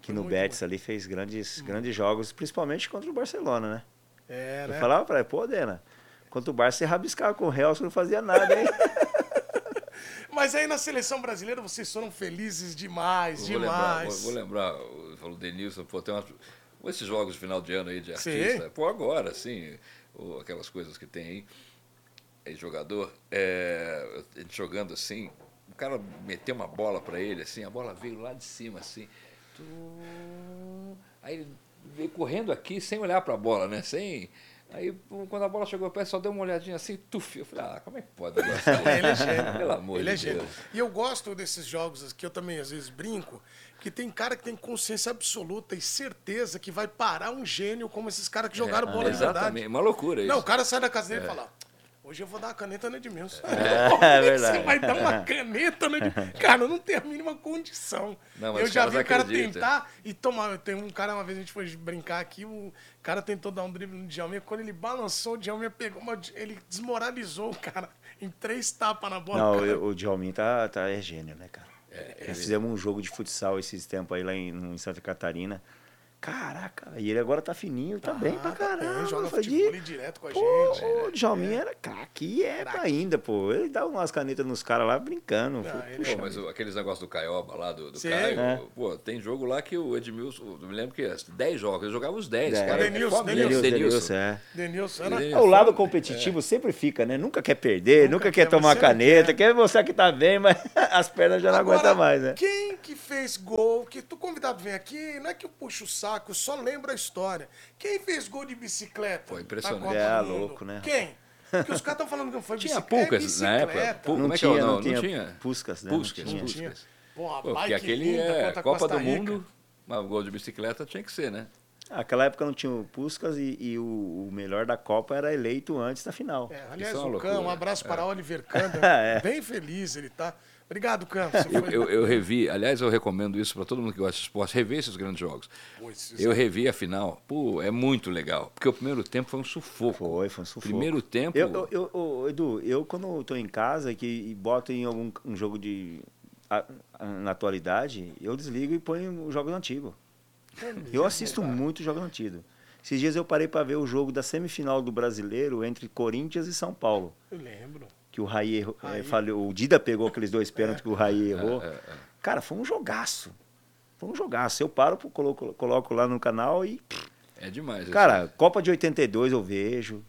que no Betis ali fez grandes, grandes jogos, principalmente contra o Barcelona, né? É, Eu né? falava pra ele, pô, Dena, contra o Barça você rabiscava com o Real, você não fazia nada, hein? [laughs] Mas aí na seleção brasileira vocês foram felizes demais, Vou lembrar, demais. vou, vou lembrar, o- falou Denilson, pô, tem umas, esses jogos de final de ano aí de Sim. artista, pô, agora, assim, ou aquelas coisas que tem aí, aí jogador, é, a gente jogando assim, o cara meteu uma bola pra ele, assim, a bola veio lá de cima, assim, aí ele veio correndo aqui sem olhar pra bola, né, sem... Aí, quando a bola chegou perto, só deu uma olhadinha assim, tuf. Eu falei, ah, como é que pode? [laughs] Ele é gênio. Pelo amor Ele é de gênio. Deus. E eu gosto desses jogos que eu também às vezes brinco, que tem cara que tem consciência absoluta e certeza que vai parar um gênio como esses caras que jogaram bola de verdade. Uma loucura isso. Não, o cara sai da casa dele e fala. Hoje eu vou dar uma caneta no Edmilson. É [laughs] verdade. Você vai dar uma [laughs] caneta no Edmilson. Cara, não tem a mínima condição. Não, mas eu já vi o cara acreditam. tentar e tomar. Tem um cara, uma vez a gente foi brincar aqui, o cara tentou dar um drible no Djalminha. Quando ele balançou, o Djalminha pegou uma. Ele desmoralizou o cara em três tapas na bola. Não, cara. o, o Djalmin tá, tá, é gênio, né, cara? Nós fizemos um jogo de futsal esses tempos aí lá em, em Santa Catarina. Caraca, e ele agora tá fininho, tá, bem pra tá caramba. joga Eu falei, futebol "Ih, direto com a pô, gente. O Djalmin era craque, e é ainda, pô. Ele dá umas canetas nos caras lá brincando. Ah, ele Pô, mas o- aqueles negócios do Caioba lá, do, do. Caio, É. pô, tem jogo lá que o Edmilson, eu me lembro que é 10 jogos, ele jogava os 10, Dez. cara. Denilson, Denilson, Denilson, é. Denilson, era. É, o lado competitivo sempre fica, né? Nunca quer perder, nunca, Nunca quer quer, tomar caneta, quer. quer mostrar que tá bem, mas [laughs] as pernas já não Agora, aguentam mais, né? Quem que fez gol? Que tu convidado vem aqui, não é que eu puxo o saco, eu só lembro a história. Quem fez gol de bicicleta? Pô, impressionante. na Copa É, louco, né? Quem? Porque os [laughs] caras estão falando que não foi Tinha bicicleta. Pucas na é época. bicicleta. Pu- Não como é que é o tinha, não? Não tinha tinha? Puskas, né? Puskas, Não tinha. Não. Pô, Pô, porque aquele linda é Copa Costa do Rica. Mundo, mas gol de bicicleta tinha que ser, né? Naquela época não tinha o Puskas e, e o, o melhor da Copa era eleito antes da final. É, aliás, é o loucura. um abraço para Oliver Canda. [laughs] É. Bem feliz ele tá. Obrigado, Cam. Você Eu, foi... eu, eu revi, aliás, eu recomendo isso para todo mundo que gosta de esporte, rever esses grandes jogos. Pô, esses- Eu revi a final, pô, é muito legal, porque o primeiro tempo foi um sufoco. Foi, foi um sufoco. Primeiro tempo, Eu, eu, Edu, eu quando tô em casa que, e boto em algum um jogo de a- a- na atualidade, eu desligo e ponho os jogos antigos. Eu assisto muito jogos antigos. Esses dias eu parei para ver o jogo da semifinal do Brasileiro entre Corinthians e São Paulo. Eu lembro. Que o Raí, errou- Raí. eh, falhou, o Dida pegou aqueles dois pênaltis que o Raí errou. É, é, é. Cara, foi um jogaço. Foi um jogaço. Eu paro, coloco, coloco lá no canal e. É demais. Cara, Copa de 82 eu vejo.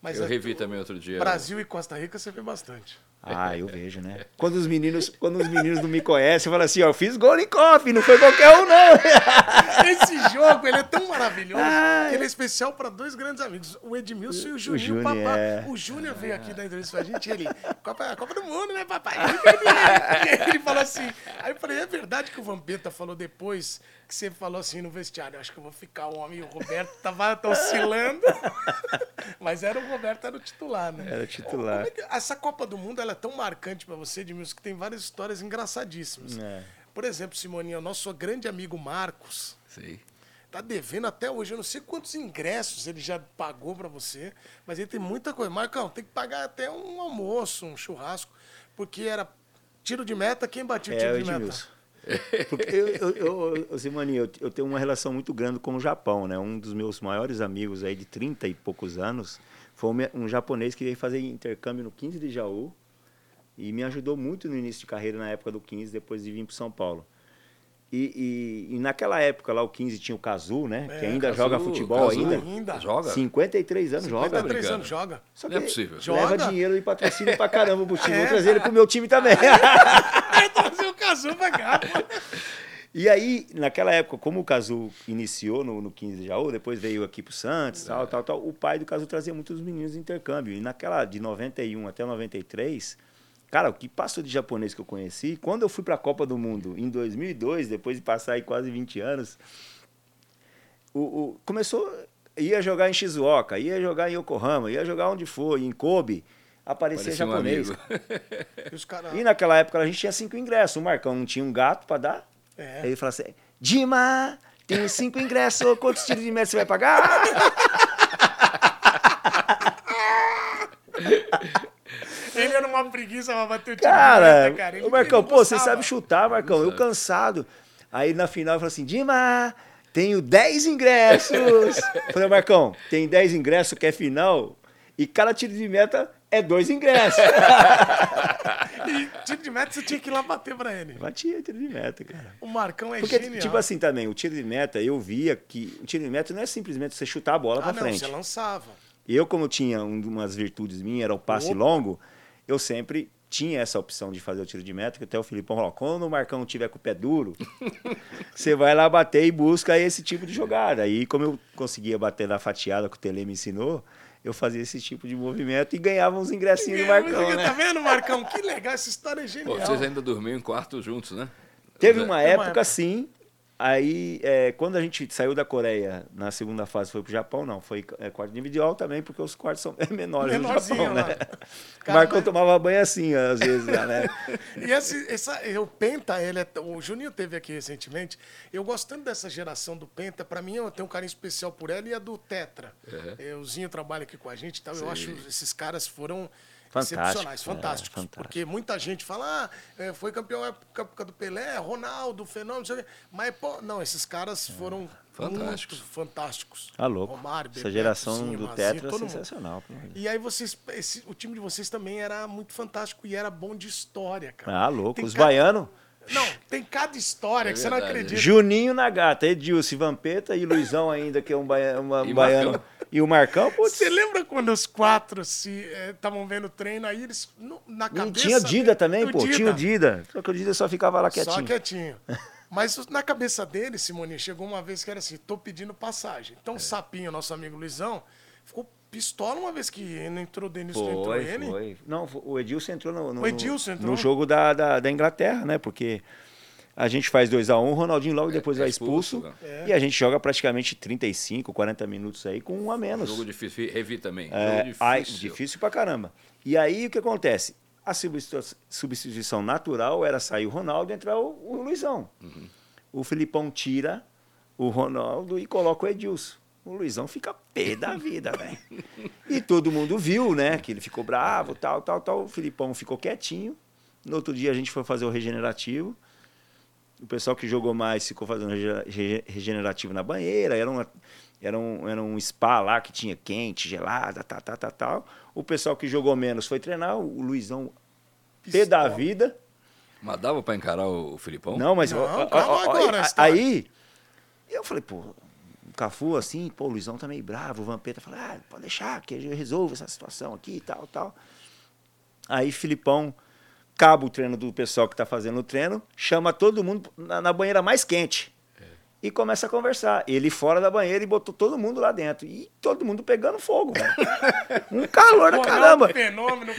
Mas eu é- revi também outro dia. Brasil e Costa Rica você vê bastante. Ah, eu vejo, né? [laughs] Quando os meninos, quando os meninos não me conhecem, eu falo assim, ó, eu fiz gol em coffee, não foi qualquer um, não. [laughs] Esse jogo, ele é tão maravilhoso ele é especial para dois grandes amigos, o Edmilson e o Juninho Júnior, Papá. é. O Júnior veio aqui dar entrevista pra gente e ele, Copa, Copa do Mundo, né, papai? [laughs] E aí ele falou assim, aí eu falei, é verdade que o Vampeta falou depois que você falou assim no vestiário, acho que eu vou ficar o homem, e o Roberto tava [laughs] oscilando, [laughs] mas era o Roberto, era o titular, né? Era o titular. Como é que- essa Copa do Mundo, ela é tão marcante pra você, Edmilson, que tem várias histórias engraçadíssimas. É. Por exemplo, Simoninha, o nosso grande amigo Marcos, Sei. tá devendo até hoje. Eu não sei quantos ingressos ele já pagou pra você, mas ele tem muita coisa. Marcão, tem que pagar até um almoço, um churrasco, porque era tiro de meta, quem batia o É, tiro o de meta? Porque eu, eu, eu, Simone, eu, eu tenho uma relação muito grande com o Japão, né? Um dos meus maiores amigos aí de 30 e poucos anos foi um, japonês que veio fazer intercâmbio no 15 de Jaú e me ajudou muito no início de carreira na época do 15, depois de vir para São Paulo. E, e, e naquela época lá o 15 tinha o Kazu, né? É, que ainda Kazu, joga futebol Kazu. ainda. Ainda. Joga? 53 anos joga. 53 brincando. anos, joga. Só Não é que possível. Leva Joga. dinheiro e patrocínio pra caramba pro time. [laughs] É. Vou trazer ele pro meu time também. [laughs] Vai trazer o Cazu pra cá. E aí, naquela época, como o Cazu iniciou no, no 15 de Jaú, depois veio aqui pro Santos, tal, tal, tal, o pai do Cazu trazia muitos meninos de intercâmbio. E naquela de 91 até 93, cara, o que passou de japonês que eu conheci, quando eu fui pra Copa do Mundo em 2002, depois de passar aí quase 20 anos, o, o- começou, ia jogar em Shizuoka, ia jogar em Yokohama, ia jogar onde for, em Kobe, aparecia Parecia um japonês. amigo. [laughs] E os caras. E naquela época a gente tinha cinco ingressos. O Marcão não tinha um gato pra dar. É. Aí ele falou assim: Dima, tenho cinco ingressos, quantos tiros de meta você vai pagar? [laughs] Ele era uma preguiça pra bater o tiro Cara, de meta, cara. Ele- o Marcão, pô, você sabe chutar, Marcão. Eu cansado. Aí na final ele falou assim: Dima, tenho 10 ingressos. [laughs] falei, Marcão, tem 10 ingressos, que é final, e cada tiro de meta é dois ingressos. [laughs] E tiro de meta você tinha que ir lá bater pra ele. Batia tiro de meta, cara. O Marcão é Porque, genial. tipo assim, também, o tiro de meta, eu via que o tiro de meta não é simplesmente você chutar a bola ah, pra não, frente. você lançava. Eu, como tinha um- umas virtudes minhas, era o passe Opa. longo, eu sempre tinha essa opção de fazer o tiro de meta, que até o Filipão falou, quando o Marcão tiver com o pé duro, [laughs] você vai lá bater e busca esse tipo de jogada. Aí, como eu conseguia bater na fatiada que o Tele me ensinou, eu fazia esse tipo de movimento e ganhava uns ingressinhos do Marcão, Tá né? vendo, Marcão? Que legal, essa história é Pô, genial. vocês ainda dormiam em quarto juntos, né? Teve Zé? uma uma época, época. sim. Aí, é, quando a gente saiu da Coreia na segunda fase, foi pro Japão, não. Foi é, quarto individual também, porque os quartos são [laughs] menores no Japão, lá. né? [laughs] O Cara, Marcão mas- tomava banho assim, às vezes, lá, né? [laughs] E esse, essa, o Penta, ele é, o Juninho teve aqui recentemente. Eu gostando dessa geração do Penta, pra mim eu tenho um carinho especial por ela e a do Tetra. É, o Zinho trabalha aqui com a gente e tal. Eu acho que esses caras foram Fantástico, excepcionais, é, fantásticos. fantástico. Porque muita gente fala, ah, é, foi campeão época, época do Pelé, Ronaldo, Fenômeno, não sei o quê. Mas, pô, não, esses caras foram Fantásticos. muito fantásticos. Tá louco. Romário, Essa Bebeto, geração Zinho, do Mazinho, Tetra é sensacional. E aí vocês, esse- o time de vocês também era muito fantástico e era bom de história, cara. Ah, louco. Tem Os cada- baianos. Não, tem cada história É que você não verdade. acredita. Juninho Nagata, Edilson, Vampeta e Luizão ainda, que é um, baia- uma- um E baiano. E o Marcão, putz. Você lembra quando os quatro se estavam vendo o treino aí eles no- na E cabeça tinha o Dida também, pô. Tinha o Dida. Só que o Dida só ficava lá quietinho. Só quietinho. [laughs] Mas na cabeça dele, Simone, chegou uma vez que era assim, tô pedindo passagem. É. Então o Sapinho, nosso amigo Luizão, ficou pistola uma vez que entrou o não entrou Foi, ele. foi. Não, o Edilson entrou no, no, O Edilson entrou? no jogo da, da, da Inglaterra, né? Porque a gente faz 2x1, o Ronaldinho logo depois é vai expulso, expulso. né? E a gente joga praticamente 35, 40 minutos aí com um a menos. Jogo difícil, revi também. É, Jogo difícil. ai, difícil pra caramba. E aí o que acontece? A substitu- substituição natural era sair o Ronaldo e entrar o, o Luizão. Uhum. O Filipão tira o Ronaldo e coloca o Edilson. O Luizão fica pé da [laughs] vida, velho. E todo mundo viu, né? Que ele ficou bravo, tal, tal, tal. O Filipão ficou quietinho. No outro dia a gente foi fazer o regenerativo. O pessoal que jogou mais ficou fazendo regenerativo na banheira. Era, uma, era, um, era um spa lá que tinha quente, gelada, tal, tal, tal, tal. O pessoal que jogou menos foi treinar. O Luizão, pé da vida. Mas dava para encarar o Filipão? Não, mas... Não, ó, ó, agora, aí, aí, eu falei, pô, o Cafu assim, pô, o Luizão tá meio bravo. O Vampeta falou, ah, pode deixar que eu resolvo essa situação aqui e tal, tal. Aí Filipão acaba o treino do pessoal que está fazendo o treino, chama todo mundo na, na banheira mais quente. É. E começa a conversar. Ele fora da banheira e botou todo mundo lá dentro. E todo mundo pegando fogo, [laughs] Um calor da caramba. fenômeno,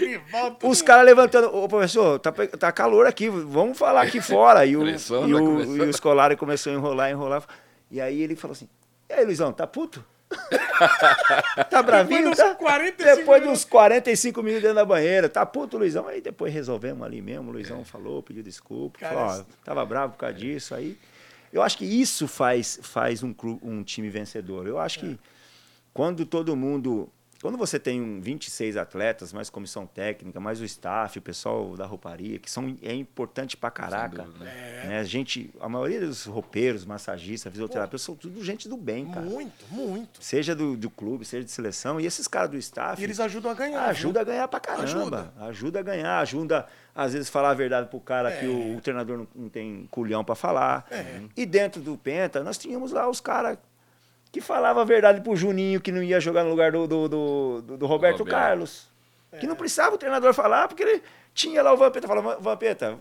Os caras levantando. Ô, professor, tá, tá calor aqui, vamos falar aqui fora. E, o, e, o, e o escolar começou a enrolar, enrolar. E aí ele falou assim: E aí, Luizão, tá puto? [laughs] tá bravinho, depois tá? 45 depois minutos. dos 45 minutos dentro da banheira. Tá puto, Luizão. Aí depois resolvemos ali mesmo. O Luizão é. falou, pediu desculpa. Cara, falou, tava bravo por causa é. disso. Aí eu acho que isso faz, faz um, um time vencedor. Eu acho que quando todo mundo quando você tem 26 atletas, mais comissão técnica, mais o staff, o pessoal da rouparia, que são, é importante pra caraca. Dúvida, né? né? A gente, a maioria dos roupeiros, massagistas, fisioterapeutas, são tudo gente do bem, cara. Muito, muito. Seja do, do clube, seja de seleção. E esses caras do staff. E eles ajudam a ganhar. Ajuda a ganhar pra caramba. Ajuda. ajuda a ganhar, ajuda, às vezes, falar a verdade pro cara é. que o, o, treinador não, não tem culhão para falar. É. E dentro do Penta, nós tínhamos lá os caras que falava a verdade pro Juninho que não ia jogar no lugar do, do, do, do Roberto, Roberto, Carlos. É. Que não precisava o treinador falar, porque ele tinha lá o Vampeta, falava, Vampeta,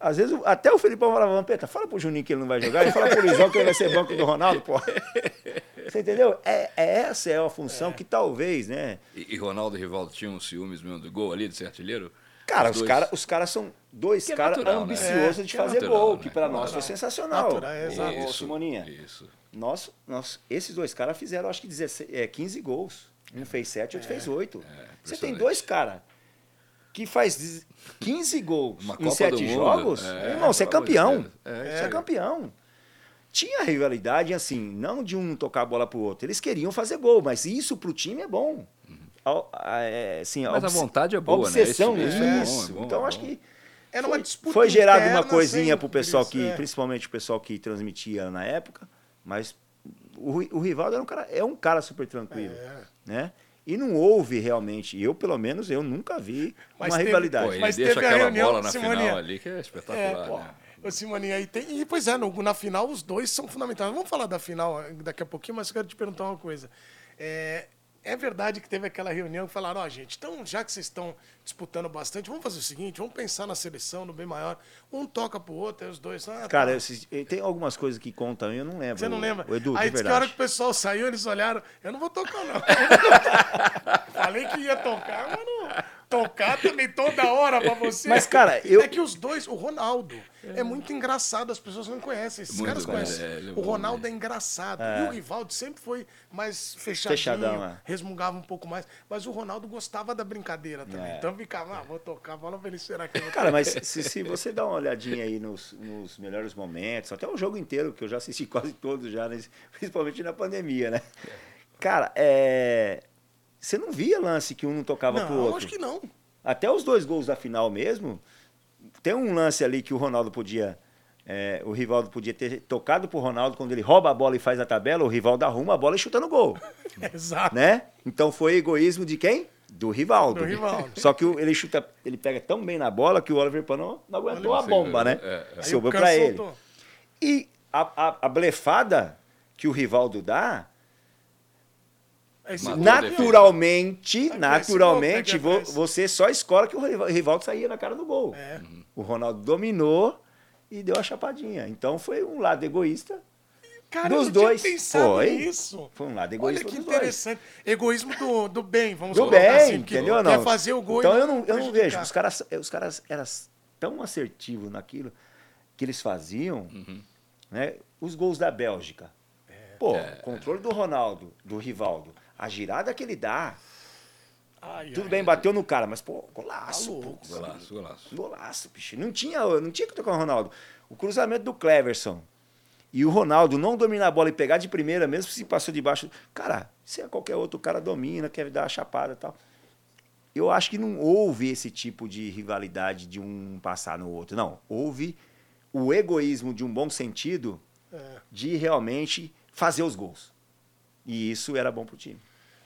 às vezes até o Felipão falava, Vampeta, fala pro Juninho que ele não vai jogar, e fala pro Luizão que ele vai ser banco do Ronaldo, pô. [laughs] Você entendeu? É, é essa é a função é. que talvez, né? E, e Ronaldo e Rivaldo tinham ciúmes mesmo do gol ali, de ser artilheiro? Cara, os, os caras os cara são dois é caras ambiciosos né? de fazer natural, gol, né? que para nós foi sensacional. Natural, é, exato. Ô, Simoninha. Isso. Nós, nós, esses dois caras fizeram, acho que 16, é, 15 gols. Um fez 7, outro é, fez 8. É, Você tem dois caras que faz 15 gols Uma em 7 jogos. É, irmão, você é campeão. É, você é campeão. Tinha rivalidade, assim, não de um tocar a bola pro outro. Eles queriam fazer gol, mas isso pro time é bom. Uhum. É, assim, mas a, a vontade é boa, a obsessão, né? Isso, é isso. É bom, então, acho que era uma disputa foi gerado uma coisinha pro pessoal que, principalmente o pessoal que transmitia na época, mas o, o Rivaldo era um cara, é um cara super tranquilo, é. né? E não houve realmente, eu pelo menos, eu nunca vi mas uma teve, rivalidade. Pô, ele mas deixa aquela reunião, bola na Simonia. final ali que é espetacular, é, pô, né? Ô, aí tem, e pois é, no, na final os dois são fundamentais. Vamos falar da final daqui a pouquinho, mas eu quero te perguntar uma coisa. É, é verdade que teve aquela reunião que falaram, ó, oh, gente, então já que vocês estão disputando bastante, vamos fazer o seguinte, vamos pensar na seleção, no bem maior. Um toca pro outro, aí os dois. Ah, Cara, tá. tem algumas coisas que contam, eu não lembro. Você não lembra? O Edu, aí disse que a hora que o pessoal saiu, eles olharam, eu não vou tocar, não. [laughs] Falei que ia tocar, mas não tocar também toda hora pra você. Mas, cara, eu. É que os dois, o Ronaldo, é, é muito engraçado, as pessoas não conhecem. Esses muito caras conhecem. É, é o Ronaldo né? é engraçado. É. E o Rivaldo sempre foi mais fechadinho, Fechadão, é. resmungava um pouco mais. Mas o Ronaldo gostava da brincadeira também. É. Então ficava, ah, vou tocar, fala pra ele será que Cara, mas se, se, você dá uma olhadinha aí nos, nos, melhores momentos, até o jogo inteiro, que eu já assisti [laughs] quase todos já, né? principalmente na pandemia, né? Cara, é você não via lance que um não tocava não, pro outro. acho que não. Até os dois gols da final mesmo, tem um lance ali que o Ronaldo podia. É, o Rivaldo podia ter tocado pro Ronaldo quando ele rouba a bola e faz a tabela, o Rivaldo arruma a bola e chuta no gol. [laughs] Exato. Né? Então foi egoísmo de quem? Do Rivaldo. Do Rivaldo. Só que ele chuta, ele pega tão bem na bola que o Oliver Pano não aguentou a bomba, né? É, é. Sobrou para ele. E a, a, a blefada que o Rivaldo dá, naturalmente, naturalmente, vo, você só escola que o Rivaldo saía na cara do gol. É. O Ronaldo dominou e deu a chapadinha. Então foi um lado egoísta Cara, dos dois. foi. Nisso. Foi um lado egoísta. Olha que interessante. Dois. Egoísmo do, do bem, vamos do bem, assim, entendeu? Não. Quer fazer o gol Então eu não, eu não vejo. Os caras, os caras eram tão assertivos naquilo que eles faziam, uhum. né? Os gols da Bélgica. É. Pô, é. controle do Ronaldo, do Rivaldo a girada que ele dá. Ai, Tudo ai, bem, bateu no cara, mas, pô, golaço. Tá pô, golaço, golaço. Golaço, bicho. Não tinha, não tinha que tocar o Ronaldo. O cruzamento do Cleverson e o Ronaldo não dominar a bola e pegar de primeira, mesmo se passou debaixo. Cara, se é qualquer outro cara domina, quer dar a chapada e tal. eu acho que não houve esse tipo de rivalidade de um passar no outro. Não, houve o egoísmo de um bom sentido É. de realmente fazer os gols. E isso era bom pro time.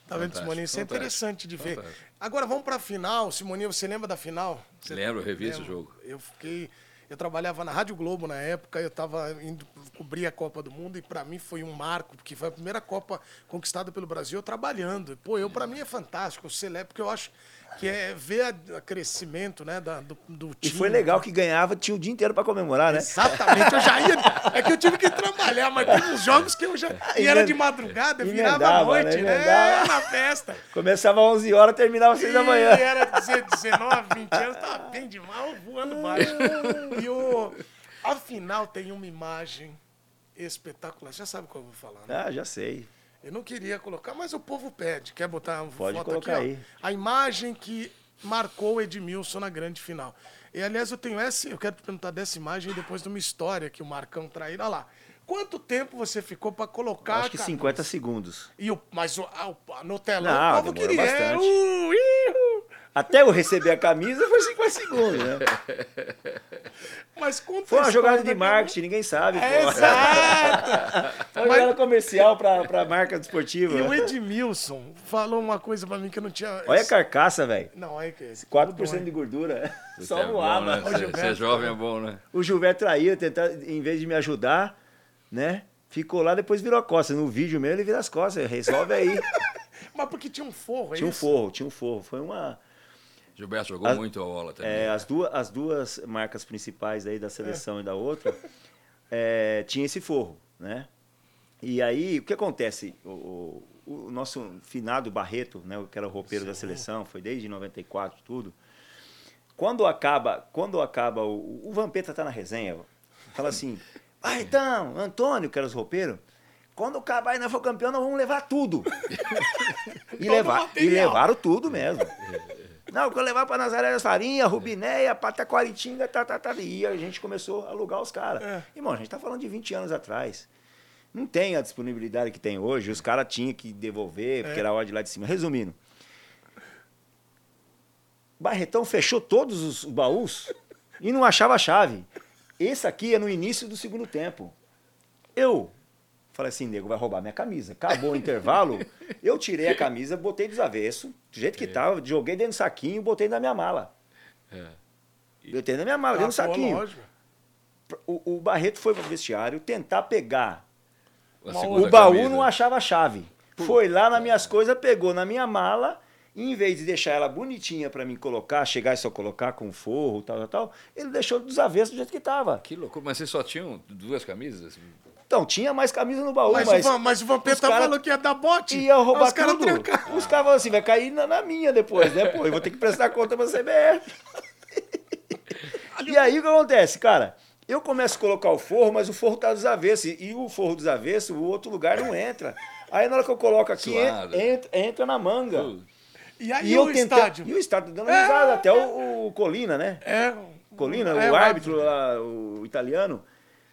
Tá vendo, Simoninho? Isso é fantástico, interessante de ver. fantástico. Agora vamos pra final. Simoninho, você lembra da final? Você Lembro, eu revi esse lembra? jogo. Eu fiquei. Eu trabalhava na Rádio Globo na época, eu estava indo cobrir a Copa do Mundo e para mim foi um marco, porque foi a primeira Copa conquistada pelo Brasil eu trabalhando. Pô, eu para mim é fantástico, eu celebro, porque eu acho que é ver o crescimento né, da, do, do E time. foi legal que ganhava, tinha o dia inteiro para comemorar, né? Exatamente, eu já ia. É que eu tive que trabalhar, mas teve uns jogos que eu já. [laughs] E era de madrugada, virava a Emendava, noite, né? né? Emendava. Na festa. Começava às 11 horas, terminava às 6 da manhã. E era 19, 20 anos, tava bem demais, voando baixo. E o, afinal tem uma imagem espetacular. Já sabe qual eu vou falar, né? Ah, já sei. Eu não queria colocar, mas o povo pede. Quer botar Pode foto colocar aqui? ó? aí. A imagem que marcou o Edmilson na grande final. E, aliás, eu tenho essa... Eu quero te perguntar dessa imagem depois de uma história que o Marcão traiu. Olha lá. Quanto tempo você ficou pra colocar Acho que camisa? 50 segundos. E o, mas o, a, no telão Não, o povo queria. bastante. Uh, ihu. Até eu receber a camisa foi 50 segundos, né? Mas conta Foi a uma jogada de marketing, ninguém sabe. É, pô. exato! [laughs] Foi uma jogada comercial pra, pra marca desportiva. E o Edmilson falou uma coisa pra mim que eu não tinha. Olha a carcaça, velho. Não, olha que é esse. 4% de gordura. Só é no bom, ar, né? mano. Ser- Ser Gilberto. jovem é bom, né? O Gilberto traiu, tentar, em vez de me ajudar, né? Ficou lá, depois virou a costa. No vídeo mesmo ele vira as costas. Resolve aí. [laughs] Mas porque tinha um forro, é tinha um isso? forro, tinha um forro. Foi uma. Gilberto jogou As- muito a bola também. é, as, duas, as duas marcas principais aí da seleção e da outra [laughs] é, tinha esse forro, né? E aí, o que acontece? O, o- o nosso finado Barreto, né, que era o roupeiro da seleção, foi desde 94 tudo. Quando acaba, quando acaba o, o Vampeta tá na resenha, fala assim: [laughs] "Ah, então, Antônio, que era os roupeiros, quando e nós for campeão, nós vamos levar tudo". [laughs] e, levar, e levaram tudo mesmo. Não, eu vou levar para Nazaré das Farinhas, Rubinéia, Pataquaritinga, tá, tá, tá. E a gente começou a alugar os caras. É. Irmão, a gente tá falando de 20 anos atrás. Não tem a disponibilidade que tem hoje. Os caras tinham que devolver, porque É. era a hora de lá de cima. Resumindo, Barretão fechou todos os baús e não achava a chave. Esse aqui é no início do segundo tempo. Eu falei assim, nego, vai roubar minha camisa. Acabou o intervalo, eu tirei a camisa, botei do avesso, do jeito que tava, joguei dentro do saquinho, botei na minha mala. É. Botei na minha mala, Ah, dentro do saquinho. lógico. O, o Barreto foi pro vestiário tentar pegar. O baú camisa. não achava a chave. Foi lá nas minhas coisas, pegou na minha mala, e em vez de deixar ela bonitinha pra mim colocar, chegar e só colocar com forro, tal, tal, tal, ele deixou dos avessos do jeito que tava. Que loucura. Mas vocês só tinham duas camisas? Então, tinha mais camisa no baú, Mas, mas, o, mas o Vampeta cara- falou que ia dar bote. ia roubar Os caras tudo. trancaram. Os caras falaram assim, vai cair na, na minha depois, né, pô? Eu vou ter que prestar conta pra CBF. e aí o que acontece, cara? Eu começo a colocar o forro, mas o forro tá dos avessos. E, o forro dos avessos, o outro lugar não entra. Aí na hora que eu coloco aqui, entra, entra na manga. E aí E, o eu tentei, estádio? E o estádio dando É. risada, até o, o Colina, né? É. Colina, é, o árbitro lá, o italiano.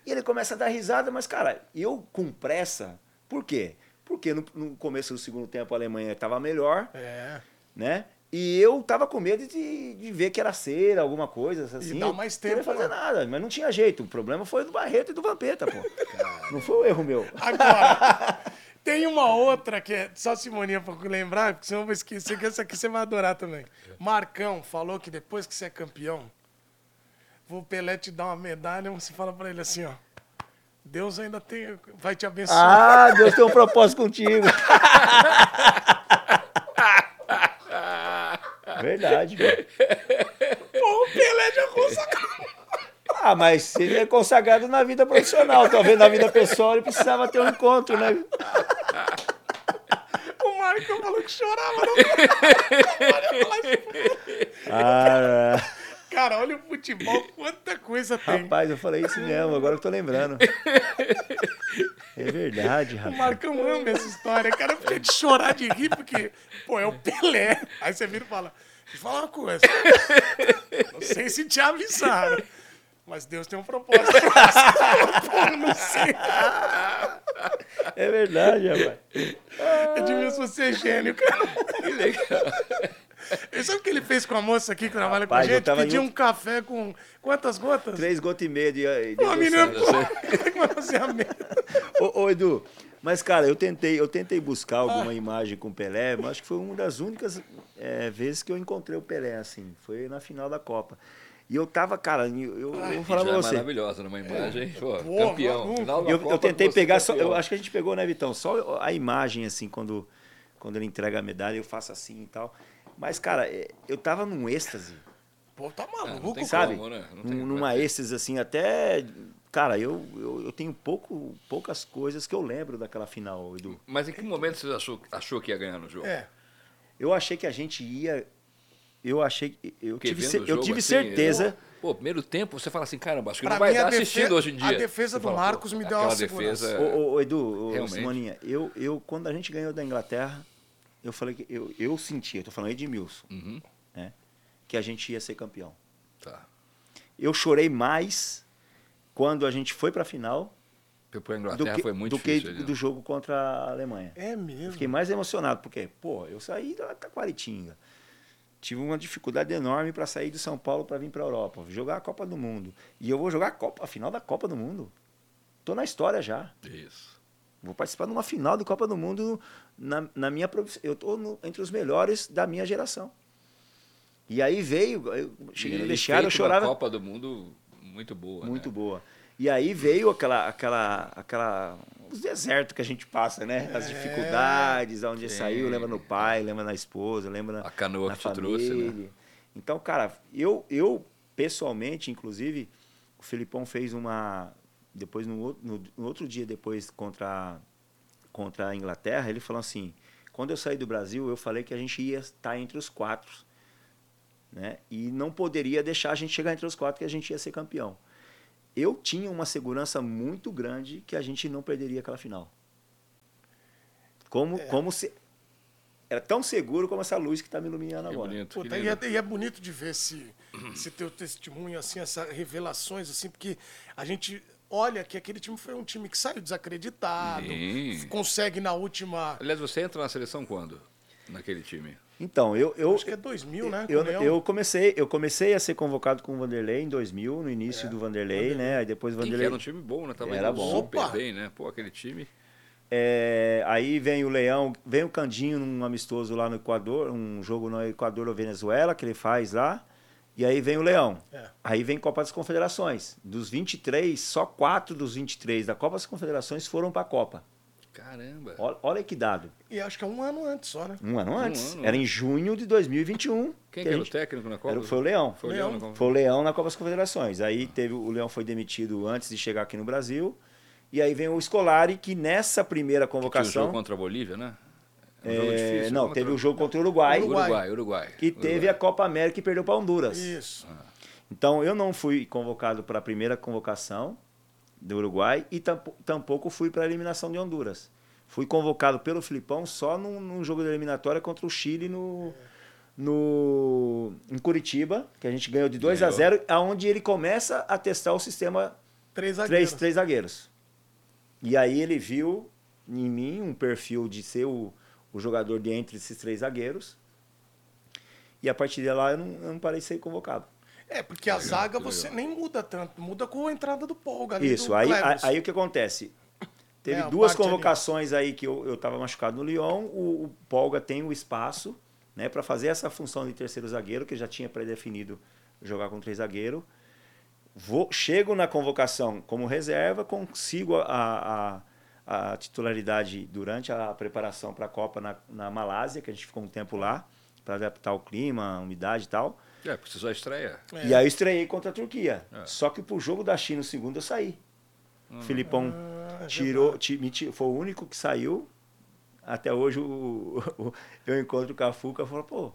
E ele começa a dar risada, mas, cara, eu com pressa. Por quê? Porque no, no começo do segundo tempo a Alemanha estava melhor, É. né? E eu tava com medo de, de ver que era cera, alguma coisa assim. dar Eu mais não queria tempo, fazer né? nada, mas não tinha jeito. O problema foi do Barreto e do Vampeta, pô. Não foi o erro meu. Agora, [laughs] tem uma outra que é só Simoninha pra lembrar, porque senão eu vou esquecer que essa aqui você vai adorar também. Marcão falou que depois que você é campeão, o Pelé te dar uma medalha, você fala pra ele assim, ó. Deus ainda tem, vai te abençoar. Ah, Deus tem um propósito contigo. Verdade, velho. Pô, o Pelé já consagrou. Ah, mas ele é consagrado na vida profissional. Talvez na vida pessoal ele precisava ter um encontro, né? O Marcão falou que chorava. Não. Lá. Ah, Cara, olha o futebol, quanta coisa tem. rapaz, eu falei isso mesmo, agora eu tô lembrando. [laughs] É verdade, O rapaz. Marcão ama essa história, cara, fica de chorar de rir, porque, pô, é o Pelé. Aí você vira e fala, deixa eu falar uma coisa. Não sei se te avisaram, mas Deus tem um propósito. pô, [laughs] não sei. É verdade, rapaz. Edmilson, você é gênio, cara. Que legal. E sabe o que ele fez com a moça aqui que trabalha Rapaz, com a gente? Pediu um- um café com quantas gotas? Três gotas e meia de. de Pô, a menina, pô, bronzeamento. [laughs] ô, ô, Edu, mas, cara, eu tentei, eu tentei buscar alguma imagem com o Pelé, mas acho que foi uma das únicas é, vezes que eu encontrei o Pelé, assim. Foi na final da Copa. E eu tava, cara, eu, eu, eu vou falar pra é você. maravilhosa numa imagem. Pô, Pô, campeão. maluco. Final da eu, Copa, eu tentei você pegar só. campeão. Eu acho que a gente pegou, né, Vitão? Só a imagem, assim, quando, quando ele entrega a medalha, eu faço assim e tal. Mas, cara, é, eu tava num êxtase, Pô, tá É, não maluco, tem cara. sabe? como, né? Não tem Num- como. numa êxtase, assim, até. Cara, eu, eu, eu tenho pouco, poucas coisas que eu lembro daquela final, Edu. Mas em que momento você achou, achou que ia ganhar no jogo? É. Eu achei que a gente ia. Eu achei. Eu Porque tive, eu tive assim, certeza. eu- pô, primeiro tempo você fala assim, caramba, acho que Pra não vai mim, a dar defe- assistindo hoje em a dia. defesa Você do Marcos me deu uma defesa. Ô, ô, Edu, ô. Simoninha, eu, eu, quando a gente ganhou da Inglaterra, eu falei que eu, eu senti, eu tô falando Edmilson, Uhum, né? Que a gente ia ser campeão. tá. Eu chorei mais quando a gente foi pra final Porque a do Inglaterra que, foi muito do, que difícil. ali, né? do jogo contra a Alemanha. É Eu mesmo. fiquei mais emocionado, porque, pô, eu saí da Taquaritinga. Tive uma dificuldade enorme para sair de São Paulo para vir para a Europa, jogar a Copa do Mundo. E eu vou jogar a, Copa, a final da Copa do Mundo. Tô na história já. Isso. Vou participar de uma final de Copa do Mundo na, na minha profissão. Eu no- entre os melhores da minha geração. E aí veio, eu cheguei E- no vestiário, eu feito uma chorava Copa do Mundo muito boa. muito né? boa. E aí veio aquela, aquela, aquela, os desertos que a gente passa, né? As dificuldades, aonde Sim. saiu, lembra no pai, lembra na esposa, lembra na, A canoa na que te trouxe, né? família. Então, cara, eu, eu pessoalmente, inclusive, o Filipão fez uma, depois no, outro- no, no outro dia depois contra, contra a Inglaterra, ele falou assim, quando eu saí do Brasil, eu falei que a gente ia estar entre os quatro, né? E não poderia deixar a gente chegar entre os quatro que a gente ia ser campeão. Eu tinha uma segurança muito grande que a gente não perderia aquela final. Como, como se era tão seguro como essa luz que está me iluminando Que agora. bonito. que Puta, e, é, e é bonito de ver esse, esse teu testemunho, assim, essas revelações, assim, porque a gente olha que aquele time foi um time que saiu desacreditado, Sim. consegue na última. Aliás, você entra na seleção quando? Naquele time? Então, eu, eu, Acho que é 2000, né? eu, eu comecei, eu comecei a ser convocado com o Vanderlei em 2000, no início do Vanderlei, né? Aí depois o E Vanderlei era um time bom, né? Tava Era bom. super Opa! bem, né? Pô, aquele time. É, aí vem o Leão, vem o Candinho num amistoso lá no Equador, um jogo no Equador ou Venezuela que ele faz lá. E aí vem o Leão. É. Aí vem Copa das Confederações. Dos 23, só quatro dos 23 da Copa das Confederações foram para a Copa. Caramba. Olha, olha que dado. E acho que é um ano antes só, né? Um ano antes. ano era em junho de 2021. Quem que que era o gente- técnico na Copa? Era, foi o Leão. Foi o Leão. Leão na Copa. Foi o Leão na Copa das Confederações. Aí teve o Leão foi demitido antes de chegar aqui no Brasil. E aí vem o Scolari, que nessa primeira Tinha o convocação. jogo contra a Bolívia, né? Um é, jogo difícil. não, contra- teve o jogo contra o Uruguai. Uruguai. Uruguai, Uruguai. E teve a Copa América e perdeu para Honduras. Isso. Então eu não fui convocado para a primeira convocação do Uruguai e tampo- tampouco fui para a eliminação de Honduras. Fui convocado pelo Filipão só num, num jogo de eliminatória contra o Chile no, no, em Curitiba, que a gente ganhou de 2 a Ganhou. 0, aonde ele começa a testar o sistema Três três, zagueiros. três zagueiros. E aí ele viu em mim um perfil de ser o, o jogador de entre esses três zagueiros. E a partir de lá eu não, eu não parei de ser convocado. É, porque a Legal, zaga você nem muda tanto, muda com a entrada do Polga ali Isso, do aí, aí, aí o que acontece? Teve É, duas parte ali. convocações aí que eu estava machucado no Lyon. O, o Polga tem o espaço né, para fazer essa função de terceiro zagueiro, que já tinha pré-definido jogar com três zagueiros. Vou, chego na convocação como reserva, consigo a, a, a titularidade durante a preparação para a Copa na, na Malásia, que a gente ficou um tempo lá, para adaptar o clima, a umidade e tal. É, precisou estreia. É. E aí eu estreiei contra a Turquia. É. Só que pro jogo da China, o segundo, eu saí. O Filipão Ah, é tirou, foi o único que saiu. Até hoje o, o- eu encontro o Cafu, o Cafu falou, pô,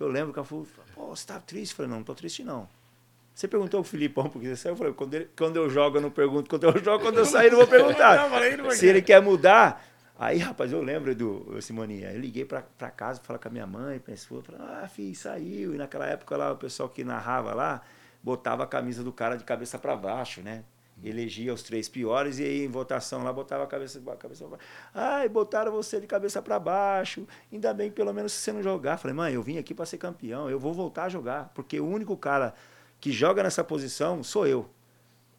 eu lembro o Cafu, falou, pô, você tá triste? Eu falei, não, não tô triste não. Você perguntou o Filipão porque você saiu? Eu falei, quando, ele- quando eu jogo eu não pergunto, quando eu jogo, quando eu sair eu não vou perguntar. [laughs] Se ele quer mudar, aí rapaz, eu lembro do Simoninha, eu liguei pra, pra casa, falar com a minha mãe, falei, ah, filho, saiu. E naquela época lá, o pessoal que narrava lá, botava a camisa do cara de cabeça para baixo, né? elegia os três piores e aí em votação lá botava a cabeça, a cabeça pra baixo. Ai, botaram você de cabeça para baixo. Ainda bem que pelo menos se você não jogar. Falei, mãe, eu vim aqui para ser campeão, eu vou voltar a jogar, porque o único cara que joga nessa posição sou eu.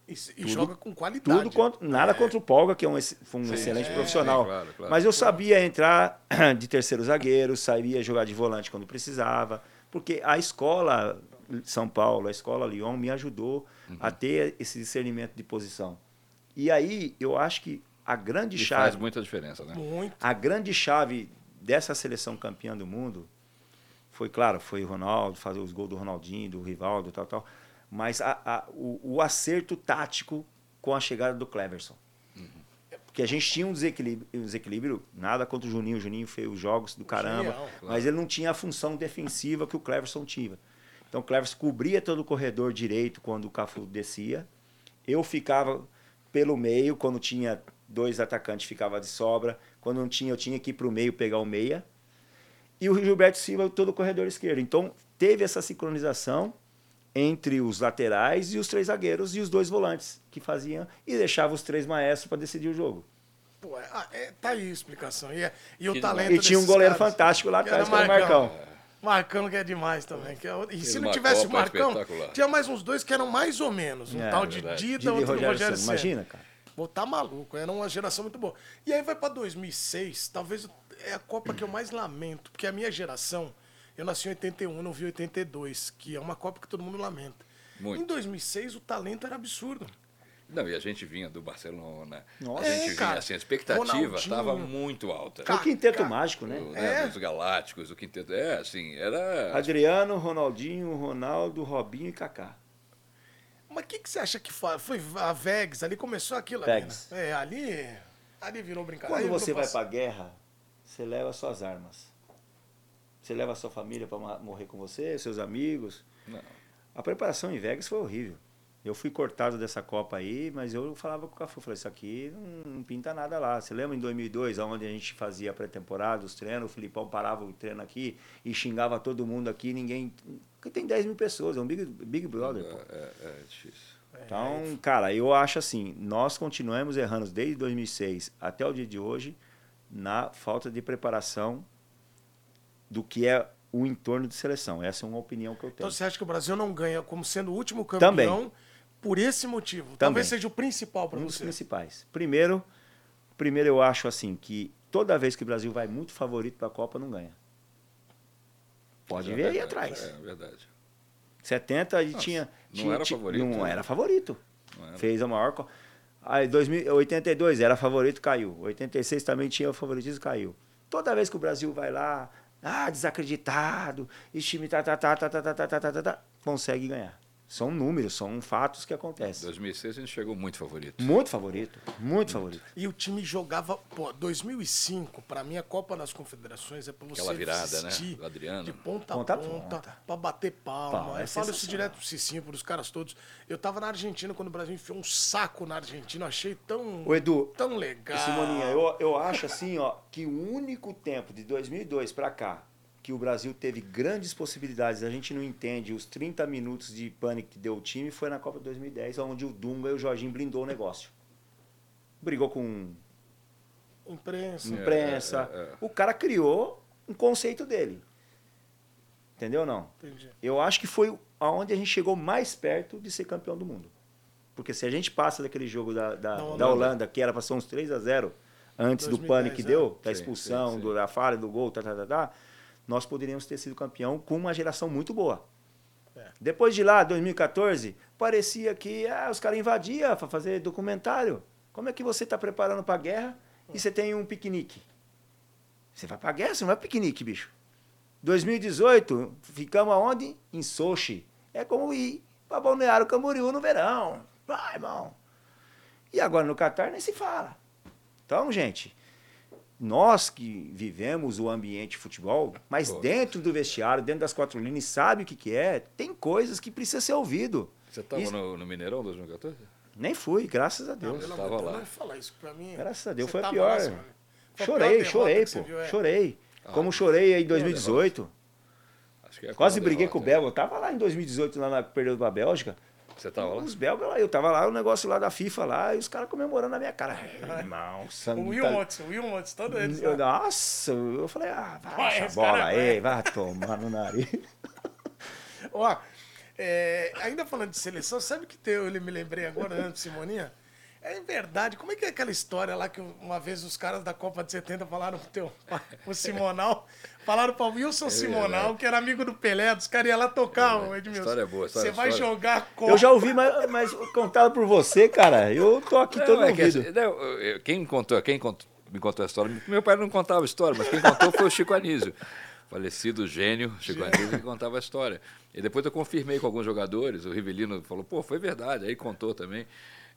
E, e joga com qualidade. Tudo contra, nada É. contra o Polga, que é um, um Sim, excelente sim, profissional. sim, claro, claro. Mas eu sabia entrar [clears throat] de terceiro zagueiro, sabia jogar de volante quando precisava, porque a escola São Paulo, a escola Lyon me ajudou Uhum. a ter esse discernimento de posição. E aí eu acho que a grande E chave, faz muita diferença, né? Muito. a grande chave dessa seleção campeã do mundo foi, claro, foi o Ronaldo, fazer os gols do Ronaldinho, do Rivaldo, tal, tal. Mas a- a- o, o acerto tático com a chegada do Cleverson. Porque a gente tinha um desequilíbrio, um desequilíbrio, nada contra o Juninho. O Juninho fez os jogos do caramba. Genial, claro. Mas ele não tinha a função defensiva que o Cleverson tinha. Então o Cleverson cobria todo o corredor direito quando o Cafu descia. Eu ficava pelo meio, quando tinha dois atacantes, ficava de sobra. Quando não tinha, eu tinha que ir para o meio pegar o meia. E o Gilberto Silva todo o corredor esquerdo. Então teve essa sincronização entre os laterais e os três zagueiros e os dois volantes que faziam e deixava os três maestros para decidir o jogo. Pô, é, ah, é, tá aí a explicação. E, é- e o Que talento E tinha um goleiro caras, fantástico lá que atrás, que era o Marcão. Marcão que é demais também. Que é e se não tivesse o Copa Marcão, tinha mais uns dois que eram mais ou menos. Um É, tal de verdade. Dida, e outro do Rogério Rogério. Ceni. Imagina, cara. Pô, tá maluco. Era uma geração muito boa. E aí vai pra 2006, talvez é a Copa que eu mais lamento. Porque a minha geração, eu nasci em 81, não vi 82, que é uma Copa que todo mundo lamenta. Muito. Em 2006, o talento era absurdo. Não, e a gente vinha do Barcelona. Nossa. a gente É, vinha assim, a expectativa estava muito alta. O quinteto Kaká. mágico, né? O, né, É. Dos Galácticos, o quinteto. É, assim, era. Adriano, Ronaldinho, Ronaldo, Robinho e Kaká. Mas o que, que você acha que fa- foi a Vegas? Ali começou aquilo ali, né? É, ali, ali virou brincadeira. Quando você vai pra guerra, você leva suas armas. Você leva a sua família para morrer com você, seus amigos. Não. A preparação em Vegas foi horrível. Eu fui cortado dessa Copa aí, mas eu falava com o Cafu, falei, isso aqui não, não pinta nada lá. Você lembra em 2002, onde a gente fazia a pré-temporada, os treinos, o Filipão parava o treino aqui e xingava todo mundo aqui, ninguém... Porque tem 10 mil pessoas, é um Big, big Brother, pô. É, é, é difícil. Então, cara, eu acho assim, nós continuamos errando desde 2006 até o dia de hoje na falta de preparação do que é o entorno de seleção. Essa é uma opinião que eu tenho. Então você acha que o Brasil não ganha como sendo o último campeão Também. por esse motivo? Também. Talvez seja o principal para um dos você. principais. Primeiro, primeiro eu acho assim que toda vez que o Brasil vai muito favorito para a Copa não ganha. Pode É ver aí verdade, atrás. É verdade. 70 e Nossa, tinha, não tinha- era ti- favorito, Não né? era favorito. Não era. Fez a maior. co- Aí 2000, 82 era favorito, caiu. 86 também tinha o favoritismo, caiu. Toda vez que o Brasil vai lá, ah, desacreditado, esse time tá, tá, tá, tá, tá, tá, tá, tá, tá, tá, tá, consegue ganhar. São números, são fatos que Em acontecem. 2006 a gente chegou muito favorito. Muito favorito, muito favorito. E o time jogava, pô, 2005, para mim a Copa das Confederações é para você Aquela virada, né? assistir Do Adriano. de ponta a Ponta a ponta, ponta. para bater palma. Pau, é eu falo isso direto pro Cicinho, pros caras todos. Eu tava na Argentina quando o Brasil enfiou um saco na Argentina, eu achei tão Ô, Edu, tão legal. Simoninha, eu, eu acho assim, ó, que o único tempo de 2002 para cá que o Brasil teve grandes possibilidades, a gente não entende os 30 minutos de pânico que deu o time, foi na Copa de 2010, onde o Dunga e o Jorginho blindou o negócio. Brigou com imprensa. imprensa. é, é. O cara criou um conceito dele. Entendeu ou não? Entendi. Eu acho que foi aonde a gente chegou mais perto de ser campeão do mundo. Porque se a gente passa daquele jogo da, da, Da Holanda. da Holanda, que era para ser uns 3 a 0 antes 2010, do pânico que é. deu, da Sim, expulsão, sim, sim. do- da falha do gol, tá, tá, tá, tá, nós poderíamos ter sido campeão com uma geração muito boa. É. Depois de lá, 2014, parecia que ah, os caras invadiam para fazer documentário. Como é que você está preparando para a guerra e você tem um piquenique? Você vai para a guerra, você não vai para piquenique, bicho. 2018, ficamos aonde? Em Sochi. É como ir para Balneário Camboriú no verão. Vai, irmão. E agora no Catar nem se fala. Então, gente, nós que vivemos o ambiente de futebol, mas Pô. dentro do vestiário, dentro das quatro linhas, sabe o que, que é, tem coisas que precisa ser ouvido. Você estava Isso- no, no Mineirão 2014? Nem fui, graças a Não, Deus. pelo tava amor de Deus, lá. não fala isso pra mim. Graças a Deus, foi a pior. lá, Simone. Foi a Chorei, pior derrota chorei, pô. viu, é. Chorei. Ah, Como chorei aí em 2018. Acho que é Quase briguei com o derrota, Belga. Eu tava lá em 2018, lá na, perdendo pra Bélgica. Você tava lá? Os belgas lá, eu tava lá, o negócio lá da FIFA lá, e os caras comemorando na minha cara. Irmão, O. Will tá- Watson, o Will Watson, todos eles. Eu- né? Nossa, eu falei, ah, vai, bola cara é aí, vai tomar no nariz. [laughs] Ó, é, ainda falando de seleção, sabe que tem, eu me lembrei agora, né, Simoninha? É verdade, como é que é aquela história lá que uma vez os caras da Copa de 70 falaram pro teu pai, o Simonal, falaram pra Wilson Simonal, que era amigo do Pelé, dos caras iam lá tocar, o Edmilson. História boa, história- Você vai história- jogar Copa. Eu já ouvi, mas, mas contado por você, cara, eu tô aqui todo Não, é que ouvido. assim, não, quem contou, quem contou- me contou a história, meu pai não contava a história, mas quem contou foi o Chico Anísio. Falecido gênio, Chico Anísio, que contava a história. E depois eu confirmei com alguns jogadores, o Rivelino falou, pô, foi verdade, aí contou também.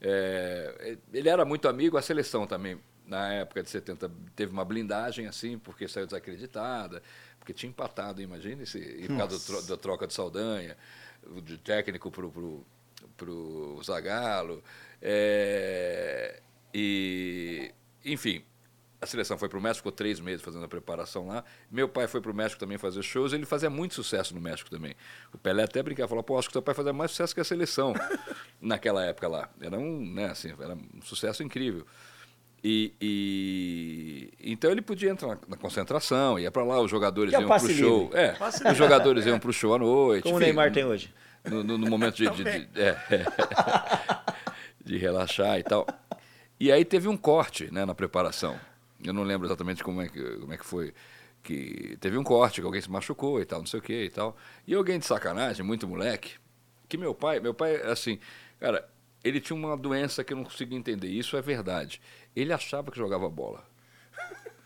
É, ele era muito amigo, a seleção também, na época de 70, teve uma blindagem assim, porque saiu desacreditada, porque tinha empatado, imagine se e por causa da troca de Saldanha, de técnico pro, pro, pro Zagallo. é, e, enfim, a seleção foi para o México, ficou três meses fazendo a preparação lá. Meu pai foi para o México também fazer shows, ele fazia muito sucesso no México também. O Pelé até brincava, falou, pô, acho que seu pai fazia mais sucesso que a seleção [laughs] naquela época lá. Era um, né, assim, era um sucesso incrível. E, e- então ele podia entrar na, concentração, ia para lá, os jogadores E a iam para o show. É, Passe os jogadores iam [laughs] para o show à noite. Como o Neymar tem hoje. no, no- no momento de, de, de- é, [laughs] de relaxar e tal. E aí teve um corte né, na preparação. Eu não lembro exatamente como é que, como é que foi. Que teve um corte, que alguém se machucou e tal, não sei o que e tal. E alguém de sacanagem, muito moleque, que meu pai, meu pai, assim, cara, ele tinha uma doença que eu não conseguia entender. Isso é verdade. Ele achava que jogava bola.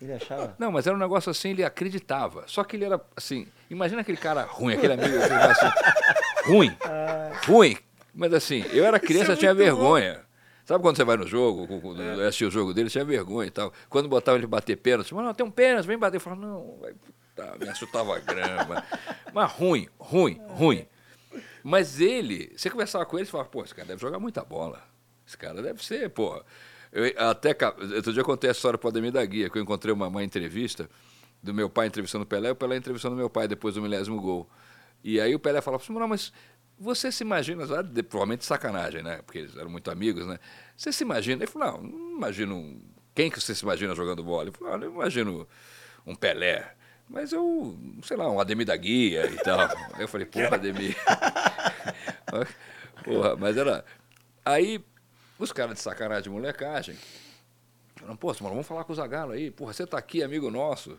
Ele achava. Não, mas era um negócio assim, ele acreditava. Só que ele era assim, imagina aquele cara ruim, aquele amigo aquele assim, [laughs] ruim, ruim. Mas assim, eu era criança, é eu tinha vergonha. Sabe quando você vai no jogo, com- assistir o jogo dele, tinha vergonha e tal. Quando botava ele bater pênalti, mas não, tem um pênalti, vem bater. Eu falava, não, vai, puta, me chutava a grama. Mas ruim, ruim, ruim. Mas ele, você conversava com ele e falava, pô, esse cara deve jogar muita bola. Esse cara deve ser, pô. Eu até, outro dia eu contei a história para o Ademir da Guia, que eu encontrei uma, uma entrevista do meu pai entrevistando o Pelé, o Pelé entrevistando meu pai depois do milésimo gol. E aí o Pelé falava assim, não, mas você se imagina, de- provavelmente de sacanagem, né? Porque eles eram muito amigos, né? Você se imagina? Ele falou, não, não imagino. Quem que você se imagina jogando bola? Ele falou, ah, eu imagino um Pelé. Mas eu, sei lá, um Ademir da Guia e tal. Aí [laughs] eu falei, porra, Ademir. [laughs] porra, mas era. Aí, os caras de sacanagem de molecagem, falaram, pô, mano, vamos falar com o Zagalo aí. Porra, você tá aqui, amigo nosso.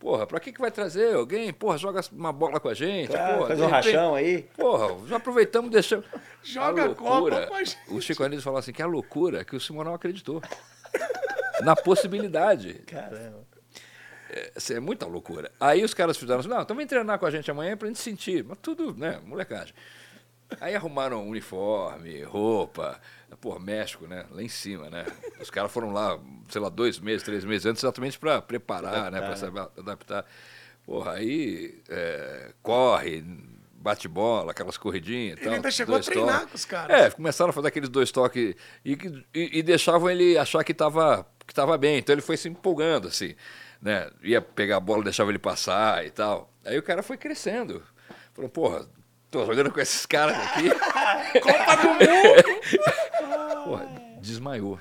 Porra, pra que, que vai trazer alguém? Porra, joga uma bola com a gente. Claro, porra, faz um repente- rachão aí. Porra, já aproveitamos e deixamos. Joga a Copa com a gente. O Chico Anísio falou assim, que a loucura que o Simonal acreditou. [laughs] na possibilidade. Caramba. Isso é muita loucura. Aí os caras fizeram assim, não, então vem treinar com a gente amanhã pra gente sentir. Mas tudo, né, molecagem. Aí arrumaram uniforme, roupa. Pô, México, né? Lá em cima, né? Os caras foram lá, sei lá, dois meses, três meses antes, exatamente para preparar, né? Para se adaptar. Porra, aí é, corre, bate bola, aquelas corridinhas e Ele tal. ainda chegou a treinar toques. com os caras. É, começaram a fazer aqueles dois toques e, e, e deixavam ele achar que estava que tava bem. Então ele foi se empolgando, assim. Né? Ia pegar a bola, deixava ele passar e tal. Aí o cara foi crescendo. Falou, porra, tô jogando com esses caras aqui. [laughs] Copa do Mundo! [laughs] porra, desmaiou.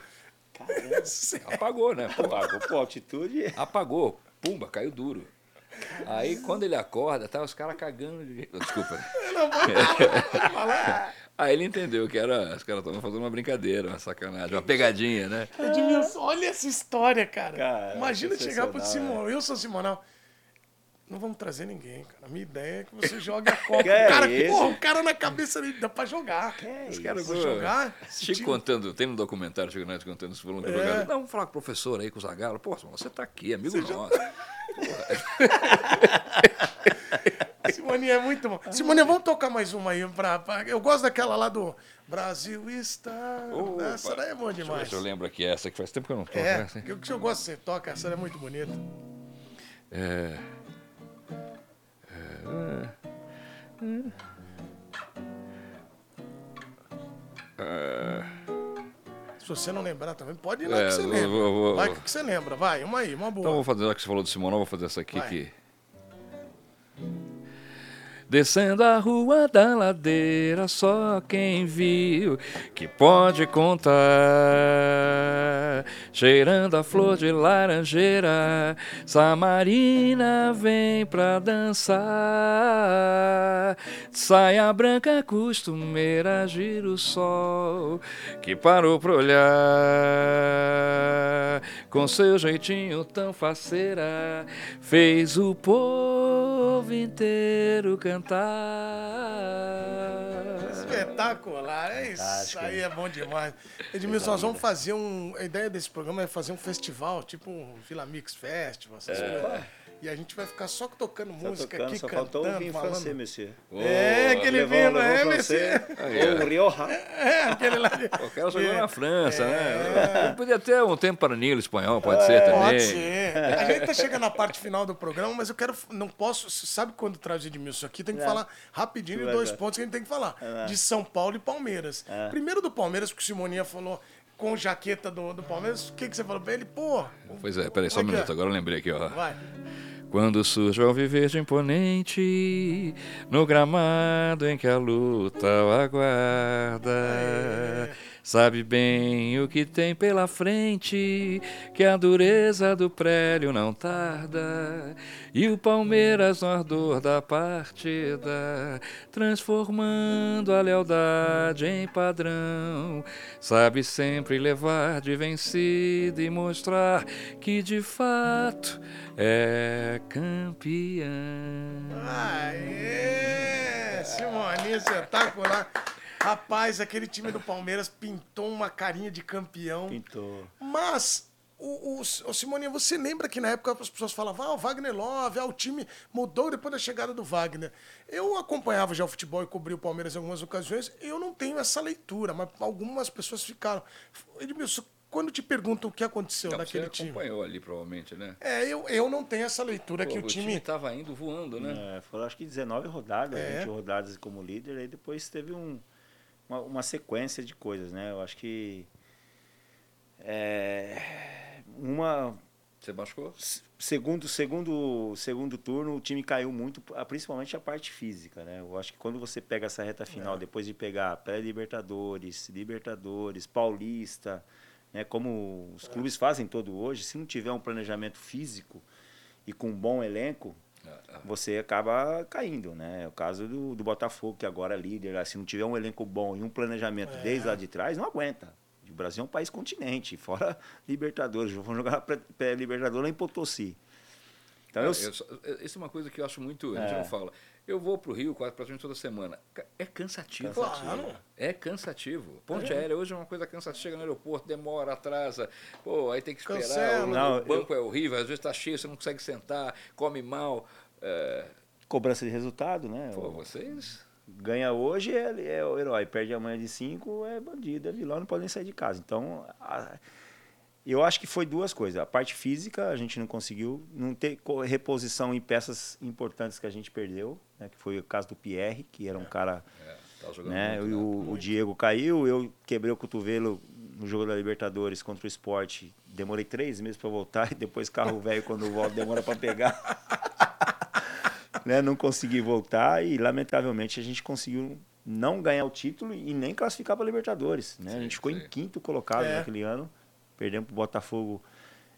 Sério. [laughs] Apagou, né? Pô, Pagou por altitude. apagou. Pumba, caiu duro. Aí quando ele acorda, tá os caras cagando de. Desculpa. Aí ele entendeu que era. Os caras estavam fazendo uma brincadeira, uma sacanagem, uma pegadinha, né? Edmilson, olha essa história, cara. Cara, Imagina chegar pro sensacional, Simão, Wilson Simonal. Não vamos trazer ninguém, cara. A minha ideia é que você jogue a [laughs] Copa. Que o, cara, isso? porra, o cara na cabeça dele dá pra jogar. Os caras Vou pô, jogar. Chico contando, tem um documentário Chico Neto contando isso falando o É. Não, vamos falar com o professor aí, com o Zagalo. Pô, você tá aqui, amigo nosso. [laughs] Simoninha é muito bom. Simoninha, vamos tocar mais uma aí. Pra, pra- Eu gosto daquela lá do Brasil está. Opa. Essa daí é boa Deixa eu demais. eu lembro aqui essa, que faz tempo que eu não toco. É, hein? que eu, que eu gosto que você toca, essa é muito bonita. É. Se você não lembrar também, pode ir lá É, que você vou- lembra. vou- vou- Vai que você lembra, vai, uma aí, uma boa. Então vou fazer, já que você falou do Simonal, vou fazer essa aqui Vai. que. Descendo a rua da ladeira, só quem viu que pode contar. Cheirando a flor de laranjeira, Samarina vem pra dançar. Saia branca costumeira, gira o sol que parou pra olhar. Com seu jeitinho tão faceira, fez o povo inteiro cantar. Espetacular, é isso. Fantástico. aí é bom demais. Edmilson, nós vamos fazer um. A ideia desse programa é fazer um festival, tipo um Vila Mix Festival, essas coisas. E a gente vai ficar só tocando Tá música tocando, aqui, só cantando, faltou o vinho falando. francês, monsieur. É, aquele vinho, é, o monsieur. Ou o Rioja. É, aquele lá. de- O cara jogou na França, É. né? Podia ter um tempo para Nilo espanhol, pode ser também. Pode ser. A gente tá chegando na parte final do programa, mas eu quero. Não posso. Sabe quando traz o Edmilson aqui? Tem que É. falar rapidinho de dois pontos que a gente tem que falar: É. de São Paulo e Palmeiras. É. Primeiro do Palmeiras, porque o Simoninha falou com jaqueta do, do Palmeiras. O que, que você falou pra ele? Pô. Pois é, peraí, só um é que minuto, é? agora eu lembrei aqui, ó. Vai. Quando surge o alviverde imponente no gramado em que a luta o aguarda. Sabe bem o que tem pela frente, que a dureza do prélio não tarda. E o Palmeiras no ardor da partida, transformando a lealdade em padrão. Sabe sempre levar de vencida e mostrar que de fato é campeão. Aê! Simoninha espetacular. Rapaz, aquele time do Palmeiras pintou uma carinha de campeão. Pintou. Mas, o, o, o Simoninha, você lembra que na época as pessoas falavam, ah, o Wagner Love, ah, o time mudou depois da chegada do Wagner. Eu acompanhava já o futebol e cobri o Palmeiras em algumas ocasiões, eu não tenho essa leitura, mas algumas pessoas ficaram. Edmilson, quando te perguntam o que aconteceu Não, naquele você time. acompanhou ali, provavelmente, né? É, eu, eu não tenho essa leitura Pô, que o time. estava indo voando, né? É, foram acho que 19 rodadas, É. 20 rodadas como líder, aí depois teve um, uma, uma sequência de coisas, né? Eu acho que é, uma Você machucou? segundo segundo segundo turno o time caiu muito, ah, principalmente a parte física, né? Eu acho que quando você pega essa reta final, depois de pegar pré-libertadores, Libertadores, Paulista, né? Como os clubes fazem todo hoje, se não tiver um planejamento físico e com um bom elenco, você acaba caindo, né? É o caso do, do Botafogo, que agora é líder. Se não tiver um elenco bom e um planejamento É. desde lá de trás, não aguenta. O Brasil é um país continente, [laughs] fora Libertadores. Vamos jogar pré- pré-Libertadores lá em Potosí. Então, eu, Eu só- isso é uma coisa que eu acho muito. A gente É. não fala. Eu vou pro Rio quase praticamente toda semana. É cansativo. Claro. É cansativo. Ponte aérea hoje é uma coisa cansativa. Chega no aeroporto, demora, atrasa. Pô, aí tem que esperar. Cancela. O, Não, o banco é horrível, às vezes tá cheio, você não consegue sentar, come mal. É, cobrança de resultado, né? pô, vocês. Ganha hoje é, é o herói, perde amanhã de cinco é bandido, é vilão, não pode nem sair de casa. Então, a- eu acho que foi duas coisas. A parte física, a gente não conseguiu, não ter reposição em peças importantes que a gente perdeu, né? que foi o caso do Pierre, que era um cara É, tá jogando né? muito, E o, o Diego caiu, eu quebrei o cotovelo no jogo da Libertadores contra o esporte. Demorei três meses para voltar [laughs] e depois carro velho quando volta demora para pegar. [laughs] né? Não consegui voltar e lamentavelmente a gente conseguiu não ganhar o título e nem classificar para Libertadores. Né? a Sim, gente ficou sim. em quinto colocado É. naquele ano. Perdemos para o Botafogo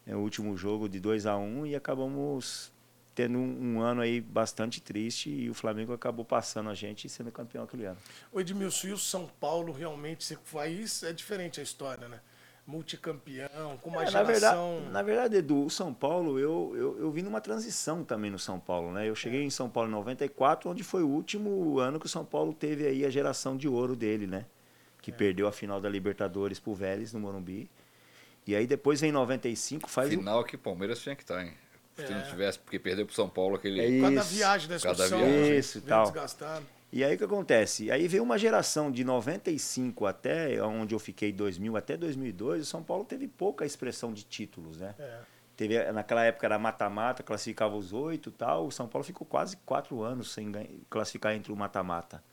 é, o último jogo de 2 a 1 e acabamos tendo um, um ano aí bastante triste e o Flamengo acabou passando a gente e sendo campeão aquele ano. O Edmilson e o São Paulo realmente, você faz, é diferente a história, né? Multicampeão, com uma É, na, verdade, geração. na verdade, Edu, o São Paulo, eu, eu, eu vim numa transição também no São Paulo, né? Eu cheguei em São Paulo em 94, onde foi o último ano que o São Paulo teve aí a geração de ouro dele, né? Que perdeu a final da Libertadores pro Vélez no Morumbi. E aí depois vem 95, faz o- Final que o Palmeiras tinha que estar, hein? Se É. não tivesse, porque perdeu pro São Paulo aquele. É Isso. viagem da excursão. viagem. né? Isso e tal. desgastado. E aí o que acontece? Aí veio uma geração de 95 até onde eu fiquei 2000 até 2002, o São Paulo teve pouca expressão de títulos, né? É. Teve, naquela época era mata-mata, classificava os oito e tal. O São Paulo ficou quase quatro anos sem classificar entre o mata-mata.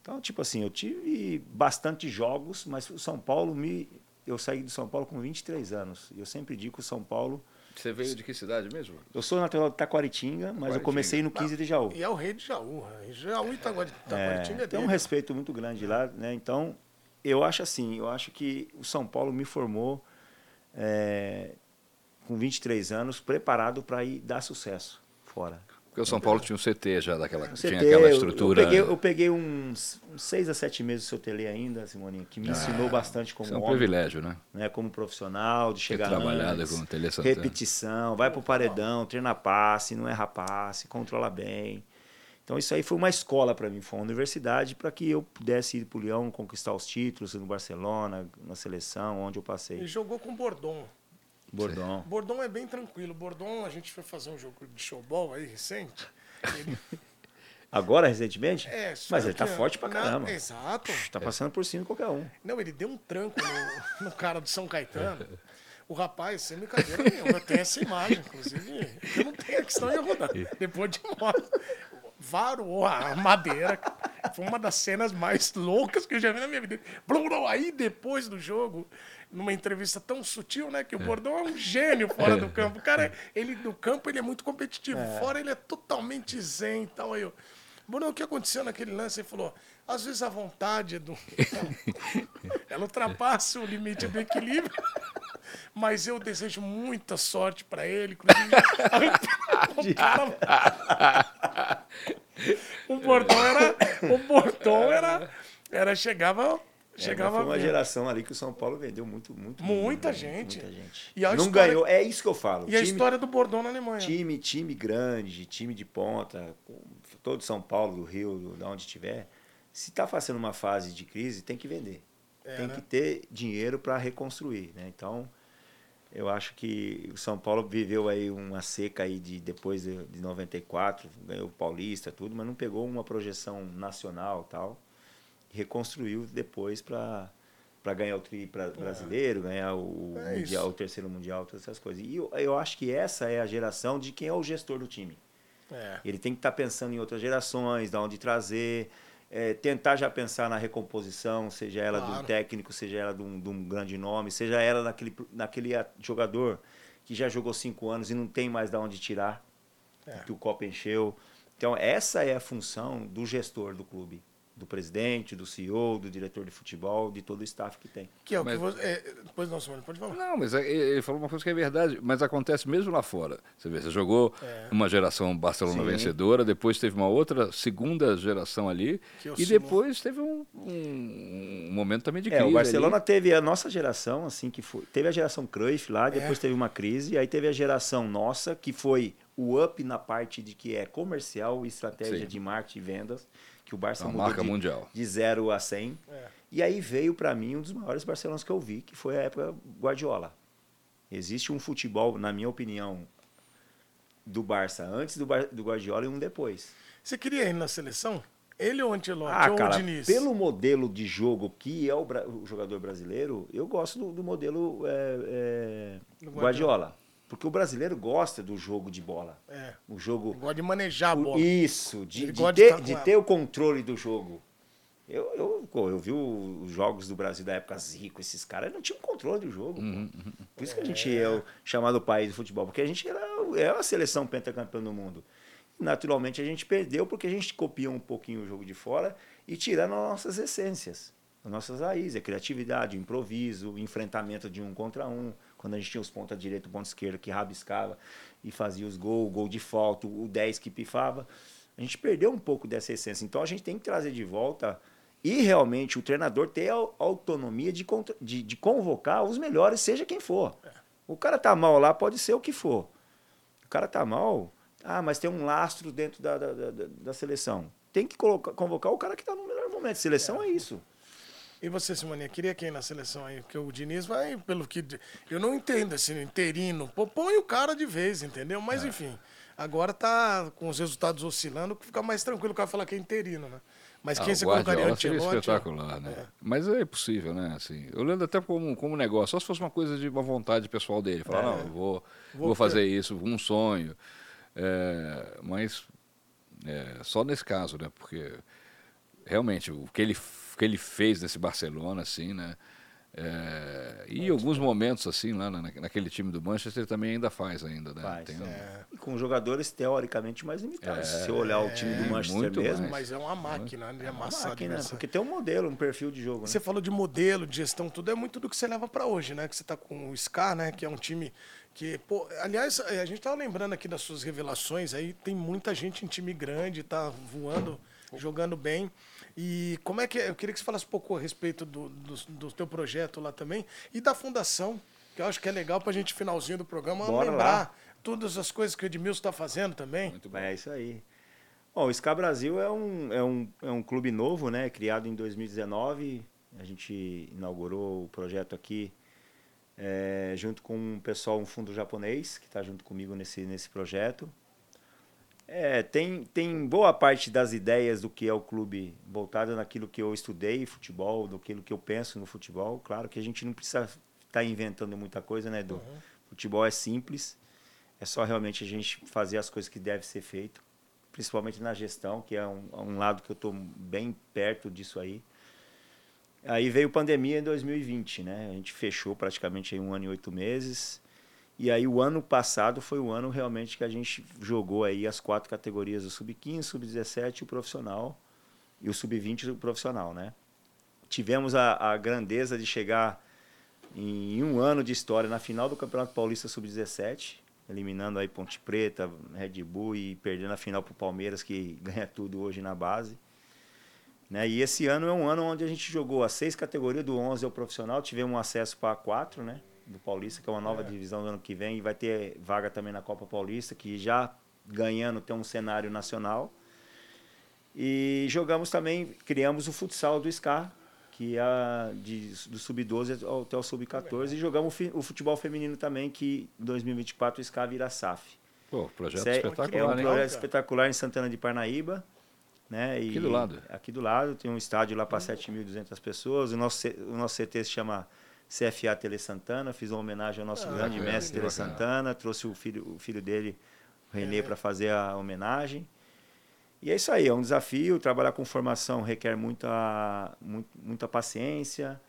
Então, tipo assim, eu tive bastante jogos, mas o São Paulo me. Eu saí do São Paulo com 23 anos. E eu sempre digo que o São Paulo Você veio de que cidade mesmo? Eu sou natural de Taquaritinga, mas eu comecei no 15 de Jaú. E é o rei de Jaú. né? Jaú e Taquari- Taquaritinga é, É, tem um respeito muito grande lá, né? Então, eu acho assim, eu acho que o São Paulo me formou é, com 23 anos, preparado para ir dar sucesso fora. Porque o São Paulo tinha um CT já daquela, tinha aquela eu- estrutura. Eu peguei, eu peguei uns, uns seis a sete meses de sotelê ainda, Simoninha, que me ensinou bastante como Isso é um homem, privilégio, né? né? Como profissional, de chegar trabalhado antes, com o Tele Santana. repetição, vai pro paredão, treina passe, não erra passe, controla bem. Então isso aí foi uma escola para mim, foi uma universidade para que eu pudesse ir pro Leão, conquistar os títulos no Barcelona, na seleção, onde eu Ele passei. jogou com o Bordon. Bordão. Bordon é bem tranquilo. Bordon, a gente foi fazer um jogo de showball aí recente. Ele, [laughs] Agora, recentemente? é, Mas ele tá forte pra caramba. exato. Tá passando por cima de qualquer um. Não, ele deu um tranco no, [laughs] no cara do São Caetano. O rapaz, sem brincadeira nenhuma, eu tenho essa imagem, inclusive. Eu não tenho senão eu ia rodar. Depois de morto. Varou a madeira. Foi uma das cenas mais loucas que eu já vi na minha vida. Blum, blum. Aí, depois do jogo, numa entrevista tão sutil, né? Que o Bordão é um gênio fora do campo. O cara, ele no campo, ele é muito competitivo. Fora, ele é totalmente zen e tal. Aí eu, Bruno, o que aconteceu naquele lance? Ele falou, às vezes a vontade é do... [laughs] ela ultrapassa o limite do equilíbrio, [laughs] mas eu desejo muita sorte para ele. Inclusive, [laughs] o cara... O bordão era... O bordão era... era chegava... É, Chegava mas foi uma bem. geração ali que o São Paulo vendeu muito, muito. Muita muito, gente. Muita gente. E a não história- ganhou. É isso que eu falo. E a time, história do bordão na Alemanha. time, time grande, time de ponta, todo São Paulo, do Rio, do, de onde estiver, se está fazendo uma fase de crise, tem que vender. É, tem né? que ter dinheiro para reconstruir, né? Então, eu acho que o São Paulo viveu aí uma seca aí de depois de, de 94, ganhou o Paulista, tudo, mas não pegou uma projeção nacional, tal. Reconstruiu depois para para ganhar o tri pra- brasileiro, ganhar o, É mundial, o terceiro mundial, todas essas coisas. E eu, eu acho que essa é a geração de quem é o gestor do time. É. Ele tem que estar pensando em outras gerações, da onde trazer, é, tentar já pensar na recomposição, seja ela de um Claro. técnico, seja ela de um, de um grande nome, seja ela naquele, naquele a- jogador que já jogou cinco anos e não tem mais da onde tirar, É. que o copo encheu. Então, essa é a função do gestor do clube, do presidente, do CEO, do diretor de futebol, de todo o staff que tem. Que é o Mas- que você... é, depois não, Simone, pode falar. Não, mas é- ele falou uma coisa que é verdade, mas acontece mesmo lá fora. Você vê, você jogou É. uma geração Barcelona Sim. vencedora, depois teve uma outra segunda geração ali, Que eu e depois teve um, um- um momento também de É, crise. o Barcelona ali. teve a nossa geração, assim, que foi. Teve a geração Cruyff lá, depois É. teve uma crise, aí teve a geração nossa, que foi o up na parte de que é comercial, estratégia Sim. de marketing e vendas, que o Barça É uma mudou marca de, mundial. de 0 a 100. É. E aí veio para mim um dos maiores Barcelonas que eu vi, que foi a época Guardiola. Existe um futebol, na minha opinião, do Barça antes do, Bar- do Guardiola e um depois. Você queria ir na seleção? Ele ou o Ancelotti? Ah, ou o cara, Diniz? pelo modelo de jogo que é o, bra- o jogador brasileiro, eu gosto do, do modelo é, é, Guardiola. Guardiola. Porque o brasileiro gosta do jogo de bola. É. O jogo. Ele gosta de manejar a bola. Isso, de, de ter, de ter o controle do jogo. Eu, eu, eu vi os jogos do Brasil da época Zico, esses caras não tinham controle do jogo. pô. Por isso que a gente é o chamado país do futebol, porque a gente era, é a seleção pentacampeã do mundo. Naturalmente a gente perdeu porque a gente copia um pouquinho o jogo de fora e tirando as nossas essências, as nossas raízes, a criatividade, o improviso, o enfrentamento de um contra um. Quando a gente tinha os ponta direita, ponta esquerda que rabiscava e fazia os gols, o gol de falta, o 10 que pifava. A gente perdeu um pouco dessa essência. Então a gente tem que trazer de volta e realmente o treinador ter a autonomia de, de, de convocar os melhores, seja quem for. O cara tá mal lá, pode ser o que for. O cara tá mal, ah, mas tem um lastro dentro da, da, da, da- seleção. Tem que colocar, convocar o cara que tá no melhor momento. Seleção é, isso. E você, Simoninha, queria quem na seleção aí? Porque o Diniz vai, pelo que. Eu não entendo assim, interino. Pô, põe o cara de vez, entendeu? É. Mas enfim. Agora tá com os resultados oscilando, fica mais tranquilo o cara falar que é interino, né? Mas Ah, quem você colocaria Guardiola seria Ancelotti? espetacular, né? Mas é possível, né? Assim, olhando até como, como negócio, só se fosse uma coisa de uma vontade pessoal dele. Falar, não, eu vou, Vou vou, fazer isso, um sonho. É, mas é, só nesse caso, né? Porque realmente o que ele, que ele fez nesse Barcelona, assim, né? É, e alguns momentos, assim, lá na, naquele time do Manchester, ele também ainda faz ainda, né? Faz. Tem um- É, E com jogadores teoricamente mais limitados. Se você olhar o time do Manchester muito mesmo, mais. mas é uma máquina, né? É uma máquina, nessa- porque tem um modelo, um perfil de jogo. Né? Você falou de modelo, de gestão, tudo é muito do que você leva pra hoje, né? Que você tá com o Scar, né? Que é um time que, pô, aliás, eh, a gente tava lembrando aqui das suas revelações, aí tem muita gente em time grande, tá voando, jogando bem. E como é que é? Eu queria que você falasse um pouco a respeito do, do, do teu projeto lá também e da fundação, que eu acho que é legal pra gente, finalzinho do programa, Bora lembrar lá. todas as coisas que o Edmilson tá fazendo também. Muito bom. É isso aí. Bom, o SCA Brasil é um, é, um, é um clube novo, né? Criado em 2019. A gente inaugurou o projeto aqui é, junto com um pessoal, um fundo japonês, que está junto comigo nesse, nesse projeto. É, tem, tem boa parte das ideias do que é o clube voltada naquilo que eu estudei, futebol, daquilo que eu penso no futebol. Claro que a gente não precisa estar inventando muita coisa, né, Edu? Futebol é simples, é só realmente a gente fazer as coisas que deve ser feito, principalmente na gestão, que é um, um lado que eu estou bem perto disso aí. Aí veio pandemia em 2020, né? A gente fechou praticamente um ano e oito meses. E aí o ano passado foi o ano realmente que a gente jogou aí as quatro categorias, o sub-15, sub-17 e o profissional, e o sub-20 e o profissional, né? Tivemos a, a grandeza de chegar em um ano de história na final do Campeonato Paulista sub-17, eliminando aí Ponte Preta, Red Bull e perdendo a final para o Palmeiras, que [laughs] ganha tudo hoje na base. Né? E esse ano é um ano onde a gente jogou as seis categorias, do 11 ao profissional, tivemos acesso para a 4, né? Do Paulista, que é uma nova divisão do ano que vem, e vai ter vaga também na Copa Paulista, que já ganhando tem um cenário nacional. E jogamos também, criamos o futsal do SCAR, que é de, do sub-12 até o sub-14, e jogamos o futebol feminino também, que em 2024 o SCAR vira SAF. Pô, projeto Isso é- espetacular, é um projeto espetacular em Santana de Parnaíba. Né? E Aqui do lado. Aqui do lado, tem um estádio lá para 7.200 pessoas. O nosso, o nosso CT se chama CFA Tele Santana. Fiz uma homenagem ao nosso Ah, grande bacana, mestre Tele. Santana. Trouxe o filho, o filho dele, o Renê, É. para fazer a homenagem. E é isso aí, é um desafio. Trabalhar com formação requer muita, muito- muita paciência.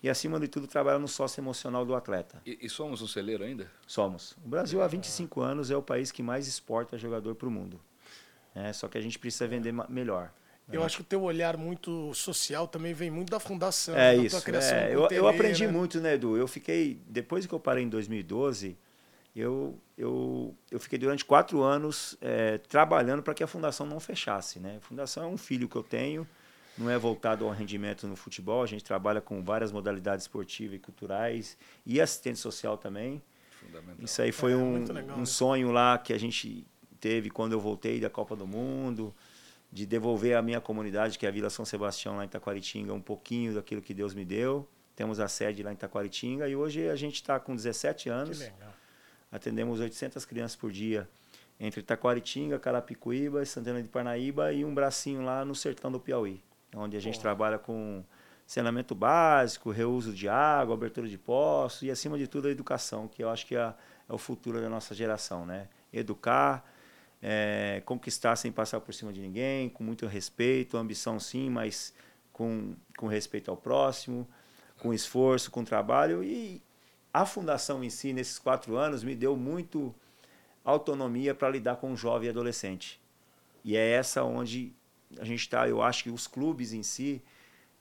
E, acima de tudo, trabalhar no sócio emocional do atleta. E, e somos um celeiro ainda? Somos. O Brasil, há 25 anos, é o país que mais exporta jogador para o mundo. É, só que a gente precisa vender melhor. Eu acho que o teu olhar muito social também vem muito da fundação, É da isso. tua criação é. eu, o eu aprendi né? muito, né, Edu? Eu fiquei. Depois que eu parei em 2012, eu, eu, eu fiquei durante quatro anos é, trabalhando para que a fundação não fechasse. Né? A fundação é um filho que eu tenho, não é voltado ao rendimento no futebol. A gente trabalha com várias modalidades esportivas e culturais e assistente social também. Fundamental. Isso aí foi É, um, muito legal, um né? sonho lá que a gente teve quando eu voltei da Copa do Mundo, de devolver à minha comunidade, que é a Vila São Sebastião, lá em Taquaritinga, um pouquinho daquilo que Deus me deu. Temos a sede lá em Taquaritinga e hoje a gente está com 17 Que anos, legal. atendemos 800 crianças por dia, entre Taquaritinga, Carapicuíba, Santana de Parnaíba e um bracinho lá no sertão do Piauí, onde a gente Pô. trabalha com saneamento básico, reuso de água, abertura de poços e, acima de tudo, a educação, que eu acho que é, é o futuro da nossa geração, né? Educar, é, conquistar sem passar por cima de ninguém, com muito respeito, ambição sim, mas com, com respeito ao próximo, com esforço, com trabalho. E a fundação em si, nesses quatro anos, me deu muito autonomia para lidar com jovem e adolescente. E é essa onde a gente está, eu acho que os clubes em si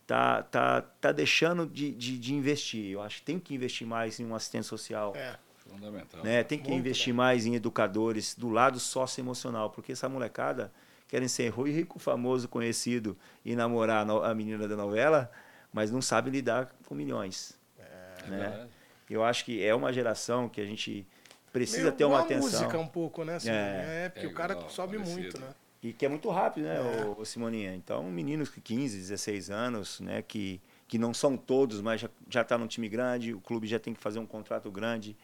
tá, tá, tá deixando de, de, de investir. Eu acho que tem que investir mais em um assistente social. É. Fundamental. Né? Tem que Muito investir mais em educadores do lado socioemocional, porque essa molecada querem ser ruim, rico, famoso, conhecido e namorar a menina da novela, mas não sabe lidar com milhões. É né? verdade. Eu acho que é uma geração que a gente precisa Meio ter uma atenção. música um pouco, né? Assim, É. é, porque É o cara igual, sobe parecido. muito, né? E que é muito rápido, né, É. ô Simoninha? Então, meninos que 15, 16 anos, né, que, que não são todos, mas já, já tá num time grande, o clube já tem que fazer um contrato grande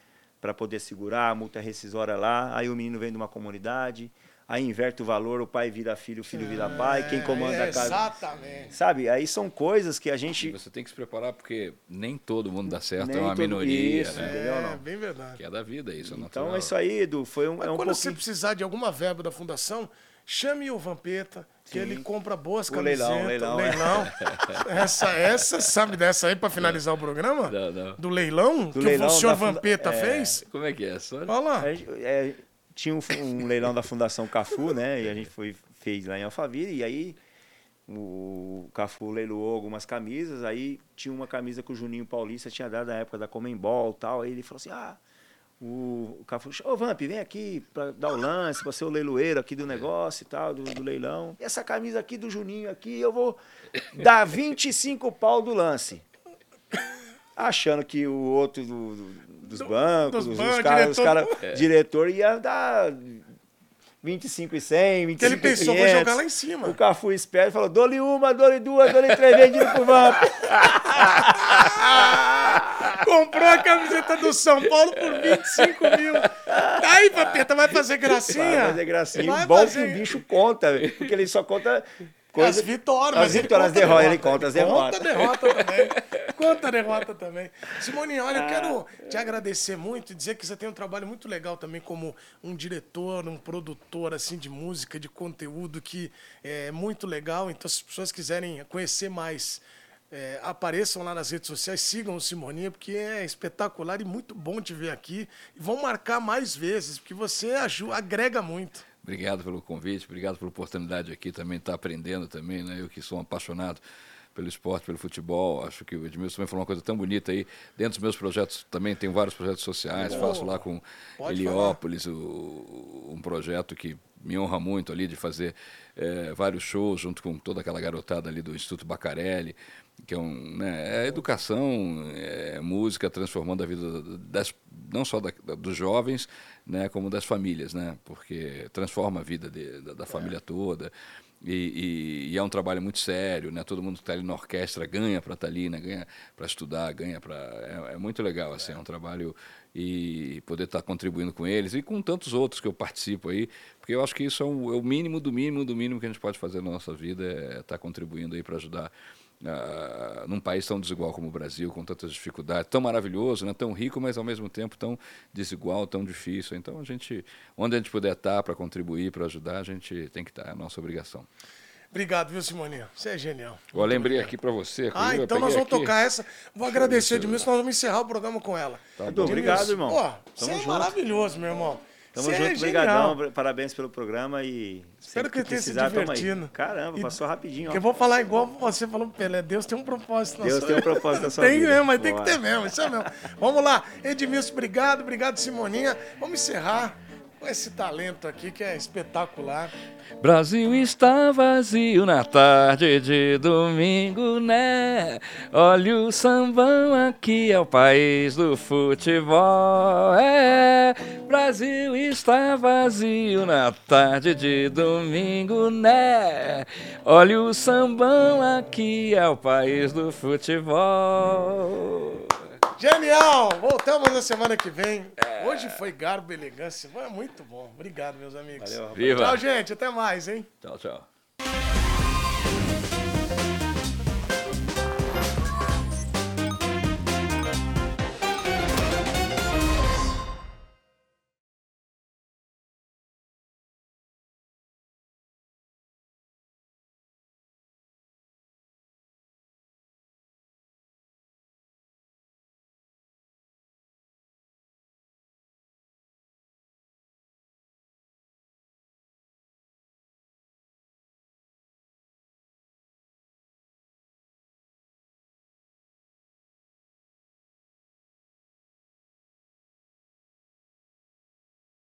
para poder segurar, a multa rescisória lá, aí o menino vem de uma comunidade, aí inverte o valor, o pai vira filho, o filho vira pai, quem comanda é, a casa. Exatamente. Sabe? Aí são coisas que a E gente. você tem que se preparar porque nem todo mundo dá certo, Nem é uma minoria, isso, né? Entendeu, É, não? bem verdade. Que é da vida, isso é Então é isso aí, Edu. Foi um, Mas é um quando você pouquinho. precisar de alguma verba da fundação, chame o Vampeta, que ele compra boas O camisetas. leilão, leilão, é. leilão. [laughs] essa, essa, sabe dessa aí pra finalizar o programa? Não, não. Do leilão Do que leilão o senhor Vampeta é. fez? Como é que é? Só... Olha lá. É, tinha um, um leilão da Fundação Cafu, né? E a gente foi, fez lá em Alphaville. E aí o Cafu leiloou algumas camisas. Aí tinha uma camisa que o Juninho Paulista tinha dado na época da Comembol e tal. Aí ele falou assim: ah. O, o Cafu, ô Vamp, vem aqui pra dar o lance, pra ser o leiloeiro aqui do negócio e tal, do, do leilão. [laughs] E essa camisa aqui do Juninho aqui, eu vou dar 25 pau do lance. Achando que o outro do- do- dos bancos, dos os, bancos, os caras, diretor- cara, diretor ia dar 25 e 100, 25 Que ele e pensou, vou 500. jogar lá em cima. O Cafu esperto falou, dou-lhe uma, dou-lhe duas, dou-lhe três, vendido pro Vamp. [laughs] [laughs] Comprou a camiseta do São Paulo por 25 mil. Aí, Vampeta, vai fazer gracinha? Vai fazer gracinha. Vai bom fazer- que o bicho conta, porque ele só conta As coisas... vitórias, As mas ele vitórias, conta as derrotas, a ele conta as Conta a derrotas. derrota também. Conta a derrota também. Simoninha, olha, eu quero te agradecer muito e dizer que você tem um trabalho muito legal também como um diretor, um produtor assim de música, de conteúdo que é muito legal. Então, se as pessoas quiserem conhecer mais, é, apareçam lá nas redes sociais, sigam o Simoninha, porque é espetacular e muito bom te ver aqui. E vão marcar mais vezes, porque você aju- agrega muito. Obrigado pelo convite, obrigado pela oportunidade aqui também, estar aprendendo também, né? Eu que sou um apaixonado pelo esporte, pelo futebol, acho que o Edmilson também falou uma coisa tão bonita aí. Dentro dos meus projetos também tenho vários projetos sociais, faço lá com Heliópolis, o- um projeto que me honra muito ali de fazer eh, vários shows junto com toda aquela garotada ali do Instituto Bacarelli, que é um, né, é educação, é música transformando a vida das, não só da- da- dos jovens, né, como das famílias, né, porque transforma a vida de- da, da família toda. E, e- e é um trabalho muito sério, né? Todo mundo que está ali na orquestra ganha para estar ali, né? Ganha para estudar, ganha para é, é muito legal, assim, é um trabalho e poder estar contribuindo com eles e com tantos outros que eu participo aí, porque eu acho que isso é, um- é o mínimo do mínimo do mínimo que a gente pode fazer na nossa vida, é estar contribuindo aí para ajudar ah, num país tão desigual como o Brasil, com tantas dificuldades, tão maravilhoso, né? tão rico, mas ao mesmo tempo tão desigual, tão difícil. Então a gente, onde a gente puder estar para contribuir, para ajudar, a gente tem que estar, é a nossa obrigação. Obrigado, viu, Simoninha? Você é genial. Eu lembrei aqui para você. Ah, então nós vamos aqui. tocar essa. Vou agradecer, Edmilson, nós vamos encerrar o programa com ela. Tá obrigado, irmão. Pô, você é junto. maravilhoso, meu irmão. Tamo junto, é brigadão, parabéns pelo programa e Espero sempre que tenha se divertindo. Caramba, E- passou rapidinho, Porque ó. eu vou falar igual você falou pro Pelé. Deus tem um propósito na Deus sua tem um propósito na [laughs] sua Tem vida. mesmo, mas tem que ter mesmo, isso é mesmo. Vamos lá, Edmilson, obrigado, obrigado, Simoninha. Vamos encerrar com esse talento aqui que é espetacular. Brasil está vazio na tarde de domingo, né? Olha o sambão aqui é o país do futebol. É, Brasil está vazio na tarde de domingo, né? Olha o sambão aqui é o país do futebol. Genial! Voltamos na semana que vem. Hoje foi garbo e elegância. Foi muito bom. Obrigado, meus amigos. Valeu. Viva! Tchau, gente. Até mais, hein? Tchau, tchau.